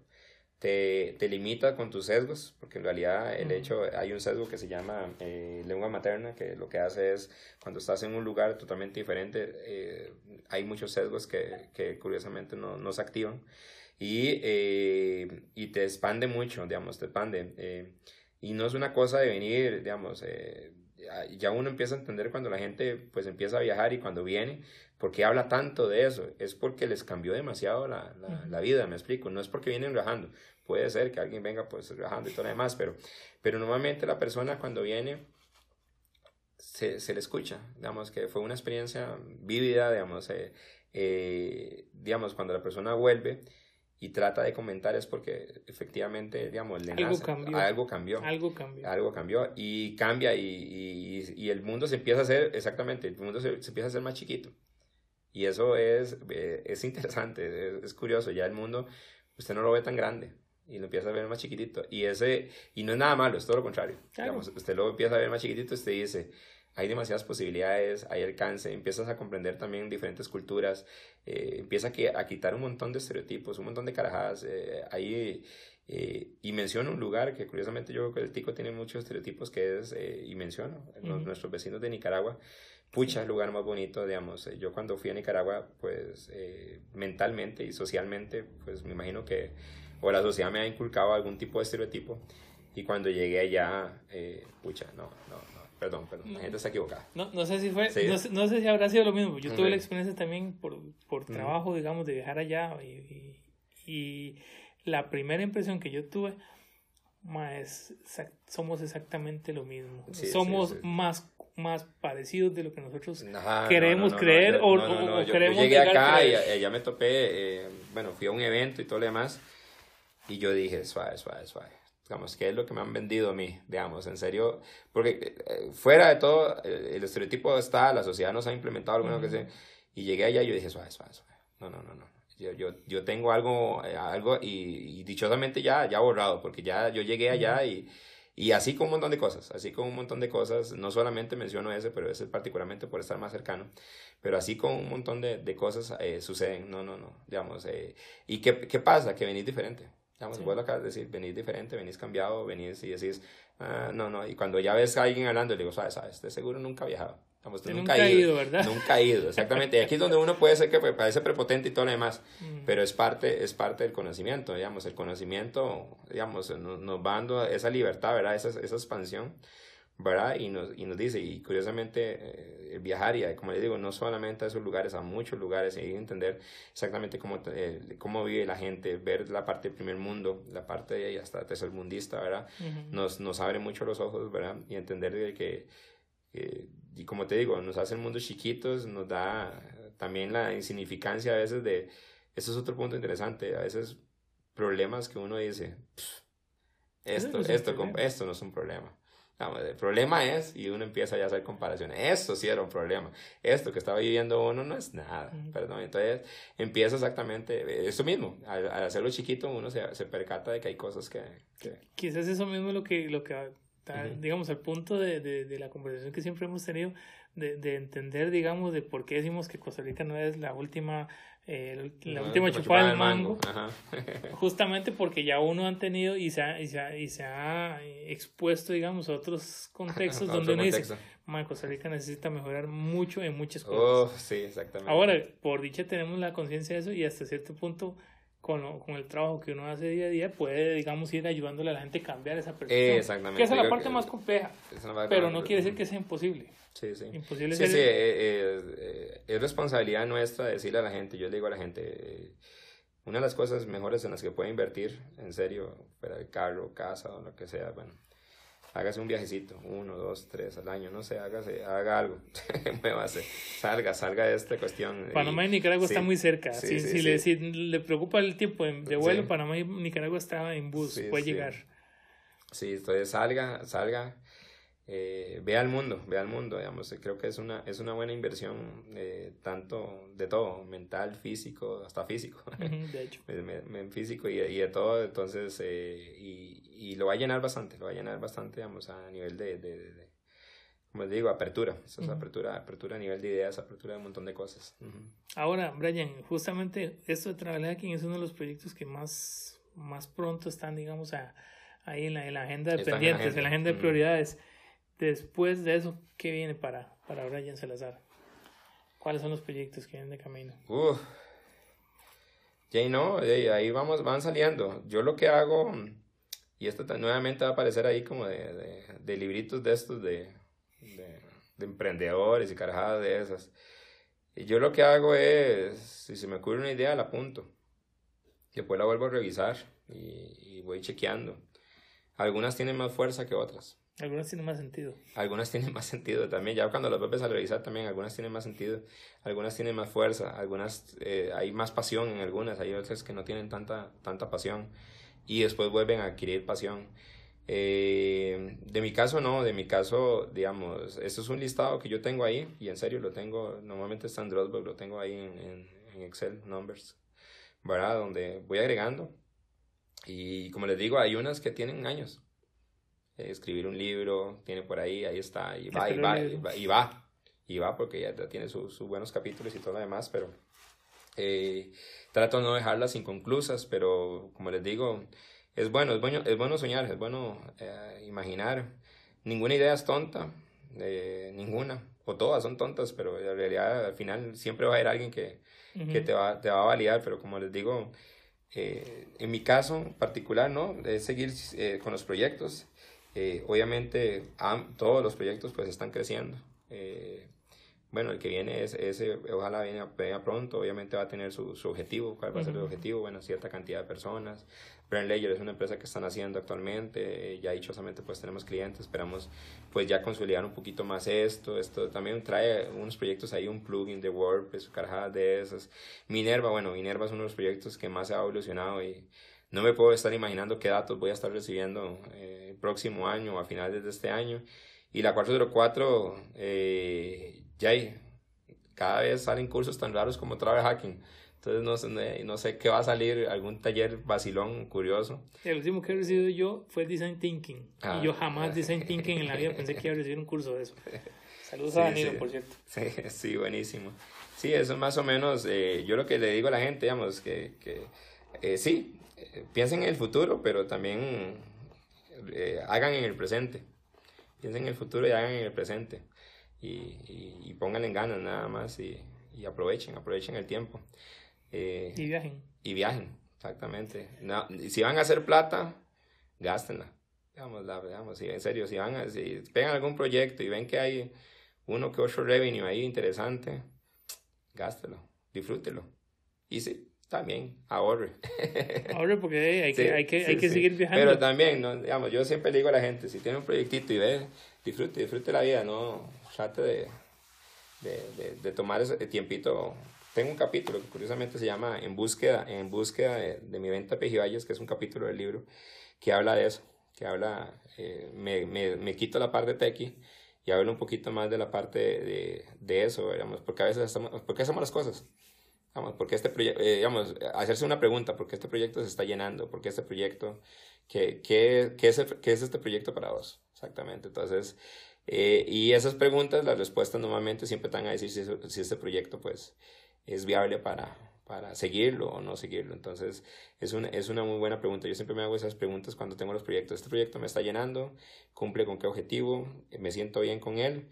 te, te, limita con tus sesgos, porque en realidad el hecho, hay un sesgo que se llama eh, lengua materna, que lo que hace es, cuando estás en un lugar totalmente diferente, eh, hay muchos sesgos que, que curiosamente no, no, se activan y, eh, y te expande mucho, digamos, te expande. y no es una cosa de venir, digamos, ya uno empieza a entender cuando la gente pues empieza a viajar y cuando viene, ¿por qué habla tanto de eso? Es porque les cambió demasiado la, la, la, vida, me explico, no es porque vienen viajando, puede ser que alguien venga pues viajando y todo lo demás, pero, pero normalmente la persona cuando viene se, se le escucha, digamos que fue una experiencia vívida, digamos, eh, eh, digamos, cuando la persona vuelve, y trata de comentar es porque efectivamente, digamos, le algo, cambió. algo cambió. Algo cambió. Algo cambió. Y cambia y, y, y, el mundo se empieza a hacer, exactamente, el mundo se, se empieza a hacer más chiquito. Y eso es, eh, es interesante, es, curioso. Ya el mundo, usted no lo ve tan grande y lo empieza a ver más chiquitito. Y, ese, y no es nada malo, es todo lo contrario. Digamos, usted lo empieza a ver más chiquitito, usted dice, hay demasiadas posibilidades, hay alcance, empiezas a comprender también diferentes culturas, eh, empieza a, a, quitar un montón de estereotipos, un montón de carajadas. Eh, ahí, eh, y menciono un lugar que curiosamente yo creo que el tico tiene muchos estereotipos, que es, eh, y menciono, nuestros vecinos de Nicaragua, pucha, el lugar más bonito, digamos. Yo cuando fui a Nicaragua, pues mentalmente y socialmente, pues me imagino que o la sociedad me ha inculcado algún tipo de estereotipo. Y cuando llegué allá, pucha, no, no, Perdón, perdón, la gente está equivocada. No, no sé si fue, no, no, sé si habrá sido lo mismo. Yo tuve la experiencia también por, por trabajo, digamos, de viajar allá y, y, la primera impresión que yo tuve, más somos exactamente lo mismo. somos más más parecidos de lo que nosotros queremos creer o, o, yo, queremos yo llegué acá y ya me topé, eh, bueno, fui a un evento y todo lo demás y yo dije, suave, suave, suave. Digamos, qué es lo que me han vendido a mí, digamos, en serio, porque eh, fuera de todo, el, estereotipo está, la sociedad nos ha implementado alguna que sea, y llegué allá y yo dije, suave, suave, suave, no, no, no, no, yo, yo, yo tengo algo, eh, algo y, dichosamente ya, ya borrado, porque ya yo llegué allá y, y así con un montón de cosas, así con un montón de cosas, no solamente menciono ese, pero ese particularmente por estar más cercano, pero así con un montón de, de cosas eh, suceden, no, no, no, digamos, ¿y qué, qué pasa? Que venís diferente, Digamos, sí. vos lo acabas de decir, venís diferente, venís cambiado, venís y decís, ah, no, no, y cuando ya ves a alguien hablando, le digo, sabes, sabes, de seguro nunca ha viajado. Digamos, nunca, nunca ha ido, ¿verdad? Nunca ha ido, exactamente. Y aquí es donde uno puede ser que parece prepotente y todo lo demás, mm. pero es parte, es parte del conocimiento, digamos, el conocimiento, digamos, nos, nos va dando esa libertad, ¿verdad? Esa, esa expansión ¿verdad? Y nos, y nos dice, y curiosamente, eh, viajar, y como les digo, no solamente a esos lugares, a muchos lugares, y entender exactamente cómo, eh, cómo vive la gente, ver la parte del primer mundo, la parte de hasta tercermundista, ¿verdad? nos, nos abre mucho los ojos, ¿verdad? Y entender que, y como te digo, nos hace el mundo chiquitos, nos da también la insignificancia a veces de, eso es otro punto interesante, a veces problemas que uno dice, esto, esto, esto no es un problema el problema es, y uno empieza ya a hacer comparaciones, esto sí era un problema, esto que estaba viviendo uno no es nada, perdón, entonces empieza exactamente eso mismo, al, hacerlo chiquito uno se, se, percata de que hay cosas que, que... Quizás eso mismo lo que, lo que digamos, al punto de, de, de, la conversación que siempre hemos tenido, de, de entender, digamos, de por qué decimos que Costa Rica no es la última la última chupada del mango, justamente porque ya uno han tenido y se ha, y se ha, y se ha expuesto, digamos, a otros contextos donde uno dice, Costa Rica necesita mejorar mucho en muchas cosas. Oh, sí, exactamente. Ahora, por dicha tenemos la conciencia de eso y hasta cierto punto con, con, el trabajo que uno hace día a día, puede, digamos, ir ayudándole a la gente a cambiar esa percepción. exactamente. Que esa es la parte más compleja. Pero no quiere decir que sea imposible. Sí, sí. Imposible sí, sí, eh, eh, eh, es responsabilidad nuestra decirle a la gente, yo le digo a la gente, una de las cosas mejores en las que puede invertir, en serio, fuera de carro, casa o lo que sea, bueno, hágase un viajecito, uno, dos, tres al año, no sé, hágase, haga algo, muévase, salga, salga de esta cuestión. Panamá y, Nicaragua están muy cerca, si, si, le, si, le, preocupa el tiempo de vuelo, Panamá y Nicaragua está en bus, puede llegar. Sí, entonces salga, salga, eh, vea el mundo, vea el mundo, digamos, creo que es una, es una buena inversión, eh, tanto de todo, mental, físico, hasta físico, de hecho. físico y, y, de todo, entonces, eh, y, y, lo va a llenar bastante, lo va a llenar bastante, digamos, a nivel de, de, de como les digo, apertura, eso es apertura, apertura a nivel de ideas, apertura de un montón de cosas. Ahora, Brian, justamente esto de Travel Hacking es uno de los proyectos que más, más pronto están, digamos, a, ahí en la, en la agenda de pendientes, en la agenda de prioridades. Después de eso, ¿qué viene para, para Brian Salazar? ¿Cuáles son los proyectos que vienen de camino? Uf. Ya no, ahí vamos, van saliendo. Yo lo que hago, y esto nuevamente va a aparecer ahí como de, de, de libritos de estos de, de, emprendedores y carajadas de esas. Y yo lo que hago es, si se me ocurre una idea, la apunto. Después la vuelvo a revisar y, y voy chequeando. Algunas tienen más fuerza que otras. Algunas tienen más sentido. Algunas tienen más sentido también. Ya cuando las vuelves a revisar también, algunas tienen más sentido. Algunas tienen más fuerza. Algunas, eh, hay más pasión en algunas. Hay otras que no tienen tanta, tanta pasión. Y después vuelven a adquirir pasión. Eh, de mi caso, no. De mi caso, digamos, esto es un listado que yo tengo ahí. Y en serio lo tengo. Normalmente está en Dropbox. Lo tengo ahí en, en, en Excel, Numbers. ¿Verdad? Donde voy agregando. Y como les digo, hay unas que tienen años escribir un libro, tiene por ahí, ahí está, y va, y va, y va, y va, y va, porque ya, tiene sus buenos capítulos y todo lo demás, pero eh, trato de no dejarlas inconclusas, pero como les digo, es bueno, es bueno, es bueno soñar, es bueno eh, imaginar. Ninguna idea es tonta, eh, ninguna, o todas son tontas, pero en realidad al final siempre va a haber alguien que, que te, va, te va a validar, pero como les digo, eh, en mi caso particular, ¿no? Es seguir eh, con los proyectos. Eh, obviamente, todos los proyectos pues están creciendo. Bueno, el que viene es ese, ojalá venga, venga, pronto, obviamente va a tener su, su objetivo, cuál va a ser el objetivo, bueno, cierta cantidad de personas, Brand Layer es una empresa que están haciendo actualmente, eh, ya dichosamente pues tenemos clientes, esperamos pues ya consolidar un poquito más esto, esto también trae unos proyectos ahí, un plugin de WordPress, carajadas de esas. Minerva, bueno, Minerva es uno de los proyectos que más se ha evolucionado y no me puedo estar imaginando qué datos voy a estar recibiendo eh, el próximo año o a finales de este año. Y la 404, eh, ya cada vez salen cursos tan raros como Travel Hacking. Entonces no sé, no sé qué va a salir, algún taller vacilón, curioso. El último que he recibido yo fue Design Thinking. y ah, yo jamás Design Thinking en la vida pensé que iba a recibir un curso de eso. Saludos a Danilo, por cierto. Sí, sí, buenísimo. Sí, eso es más o menos, eh, yo lo que le digo a la gente, digamos, que, que eh, sí, eh, piensen en el futuro, pero también hagan en el presente. Piensen en el futuro y hagan en el presente. Y, y, y pónganle ganas nada más y, y aprovechen, aprovechen el tiempo. Eh, y viajen. Y viajen, exactamente. No, si van a hacer plata, gástenla. Digamos, la, digamos, en serio, si van a, si pegan algún proyecto y ven que hay uno que otro revenue ahí interesante, gástelo, disfrútelo. Y sí, también ahorre. Ahorre porque hay, que, hay, que, hay que seguir viajando. Pero también, no, digamos, yo siempre le digo a la gente, si tiene un proyectito y ve, disfrute, disfrute la vida, no trate de, de, de, de tomar ese tiempito tengo un capítulo que curiosamente se llama En búsqueda, en búsqueda de, mi venta Pejibayes, que es un capítulo del libro que habla de eso, que habla, eh, me, me, me, quito la parte de tequi y hablo un poquito más de la parte de, de eso, digamos, porque a veces estamos, ¿por qué hacemos las cosas? Digamos, porque este proyecto, eh, digamos, hacerse una pregunta, ¿por qué este proyecto se está llenando? ¿Por qué este proyecto, qué, qué, qué, es, qué es este proyecto para vos? Exactamente, entonces, eh, y esas preguntas, las respuestas normalmente siempre están a decir si, si este proyecto, pues, es viable para, para seguirlo o no seguirlo. Entonces, es una, es una muy buena pregunta. Yo siempre me hago esas preguntas cuando tengo los proyectos. ¿Este proyecto me está llenando? ¿Cumple con qué objetivo? ¿Me siento bien con él?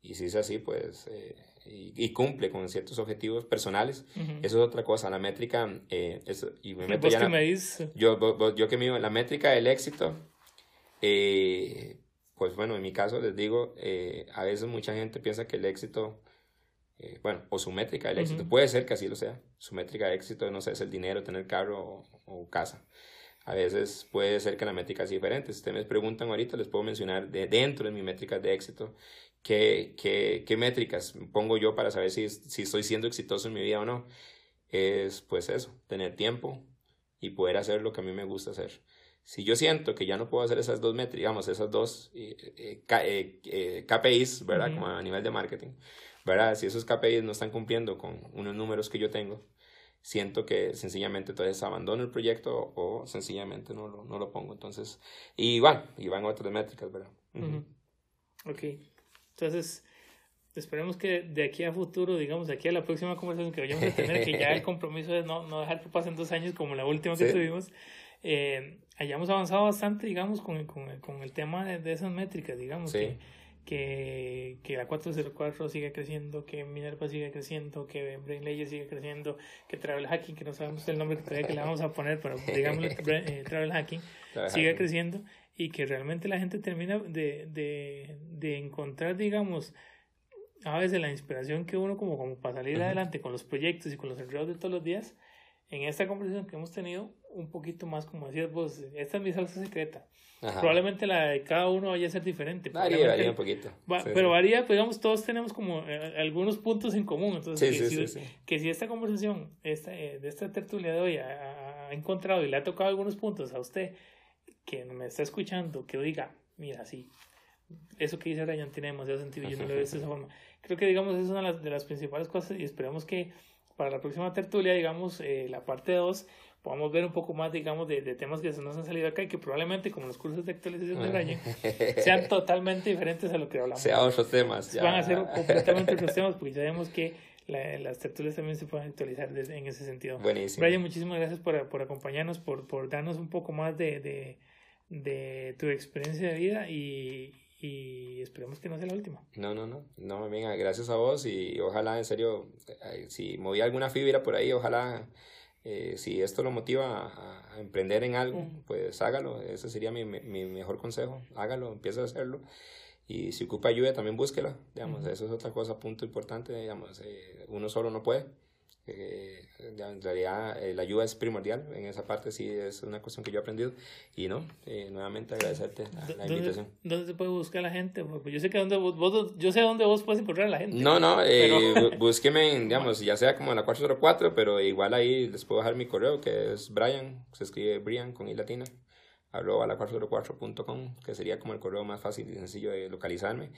Y si es así, pues, eh, y, cumple con ciertos objetivos personales, eso es otra cosa. La métrica, eh, es, y me meto ya... me yo, yo que me digo, la métrica del éxito, eh, pues bueno, en mi caso les digo, a veces mucha gente piensa que el éxito eh, bueno, o su métrica del éxito. Puede ser que así lo sea. Su métrica de éxito, no sé, es el dinero, tener carro o, casa. A veces puede ser que la métrica sea diferente. Si ustedes me preguntan ahorita, les puedo mencionar de dentro de mi métrica de éxito qué, qué, qué métricas pongo yo para saber si, si estoy siendo exitoso en mi vida o no. Es pues eso, tener tiempo y poder hacer lo que a mí me gusta hacer. Si yo siento que ya no puedo hacer esas dos métricas, digamos, esas dos eh, eh, KPIs, ¿verdad? Como a nivel de marketing, ¿verdad? Si esos KPIs no están cumpliendo con unos números que yo tengo, siento que sencillamente entonces abandono el proyecto o, sencillamente no lo, no lo pongo. Entonces, y van, y van otras métricas, ¿verdad? Ok, entonces esperemos que de aquí a futuro, digamos, de aquí a la próxima conversación que vayamos a tener, que ya el compromiso es no, no dejar que pasen dos años como la última que tuvimos, eh, hayamos avanzado bastante, digamos, con, con, con el tema de, de, esas métricas, digamos, que que, que la 404 sigue creciendo, que Minerva sigue creciendo, que Brain Layer sigue creciendo, que Travel Hacking, que no sabemos el nombre que todavía que le vamos a poner, pero digamos eh, Travel Hacking, sigue creciendo y que realmente la gente termina de, de, de encontrar, digamos, a veces la inspiración que uno como, como para salir adelante con los proyectos y con los enredos de todos los días, en esta conversación que hemos tenido, un poquito más, como decías vos, esta es mi salsa secreta. Probablemente la de cada uno vaya a ser diferente. Varía, varía un poquito. pero varía, pues digamos, todos tenemos como eh, algunos puntos en común. Entonces, que, si, que, si, esta conversación esta, eh, de esta tertulia de hoy ha, encontrado y le ha tocado algunos puntos a usted que me está escuchando, que diga, mira, sí, eso que dice Brian tiene demasiado sentido, yo no lo veo de esa forma. Creo que, digamos, es una de las, de las principales cosas y esperamos que para la próxima tertulia, digamos, eh, la parte 2, podamos ver un poco más, digamos, de, de, temas que se nos han salido acá y que probablemente, como los cursos de actualización de Brian, sean totalmente diferentes a lo que hablamos. Sea otros temas. Ya. Van a ser completamente otros temas porque sabemos que la, las tertulias también se pueden actualizar en ese sentido. Buenísimo. Brian, muchísimas gracias por, por acompañarnos, por, por darnos un poco más de, de, de tu experiencia de vida y, y esperemos que no sea la última. No, no, no, no, venga, gracias a vos y ojalá, en serio, si moví alguna fibra por ahí, ojalá, eh, si esto lo motiva a, a emprender en algo, pues hágalo, ese sería mi, mi, mejor consejo, hágalo, empieza a hacerlo. Y si ocupa ayuda también búsquela, digamos, eso es otra cosa, punto importante, digamos, eh, uno solo no puede eh, en realidad eh, la ayuda es primordial, en esa parte sí es una cuestión que yo he aprendido y no, eh, nuevamente agradecerte la, la invitación. ¿Dónde se puede buscar la gente? Porque yo sé que donde vos, yo sé dónde vos puedes encontrar a la gente. No, no, eh, búsqueme, digamos, ya sea como en la 404, pero igual ahí les puedo dejar mi correo que es Brian, se escribe Brian con i latina, arroba la 404.com, que sería como el correo más fácil y sencillo de localizarme.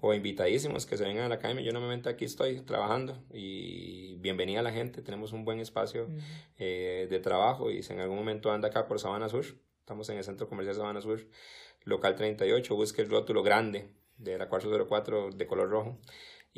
O invitadísimos que se vengan a la academia. Yo normalmente aquí estoy trabajando y bienvenida a la gente. Tenemos un buen espacio eh, de trabajo y si en algún momento anda acá por Sabana Sur, estamos en el Centro Comercial Sabana Sur, local 38, busque el rótulo grande de la 404 de color rojo.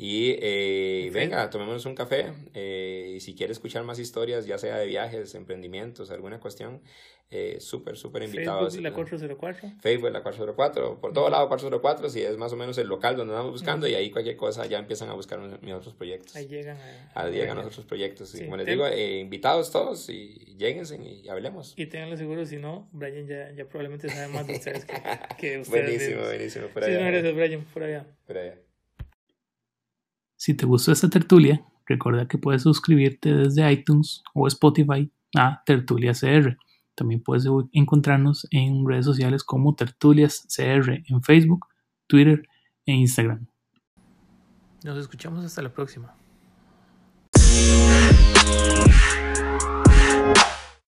Y eh, venga, tomémonos un café. Eh, y si quiere escuchar más historias, ya sea de viajes, emprendimientos, alguna cuestión, eh, súper, súper invitados. Facebook la 404. Facebook la 404. Por todo lado 404, si es más o menos el local donde andamos buscando. Y ahí cualquier cosa ya empiezan a buscar mis otros proyectos. Ahí llegan a, ahí llegan otros proyectos. Y como les digo, eh, invitados todos y lléguense y hablemos. Y tenganlo seguro, si no, Brian ya, ya probablemente sabe más de ustedes que, que ustedes. buenísimo, buenísimo. Por allá. Sí, gracias, Brian. Por allá. Por allá. Si te gustó esta tertulia, recuerda que puedes suscribirte desde iTunes o Spotify a Tertulia CR. También puedes encontrarnos en redes sociales como Tertulias CR en Facebook, Twitter e Instagram. Nos escuchamos hasta la próxima.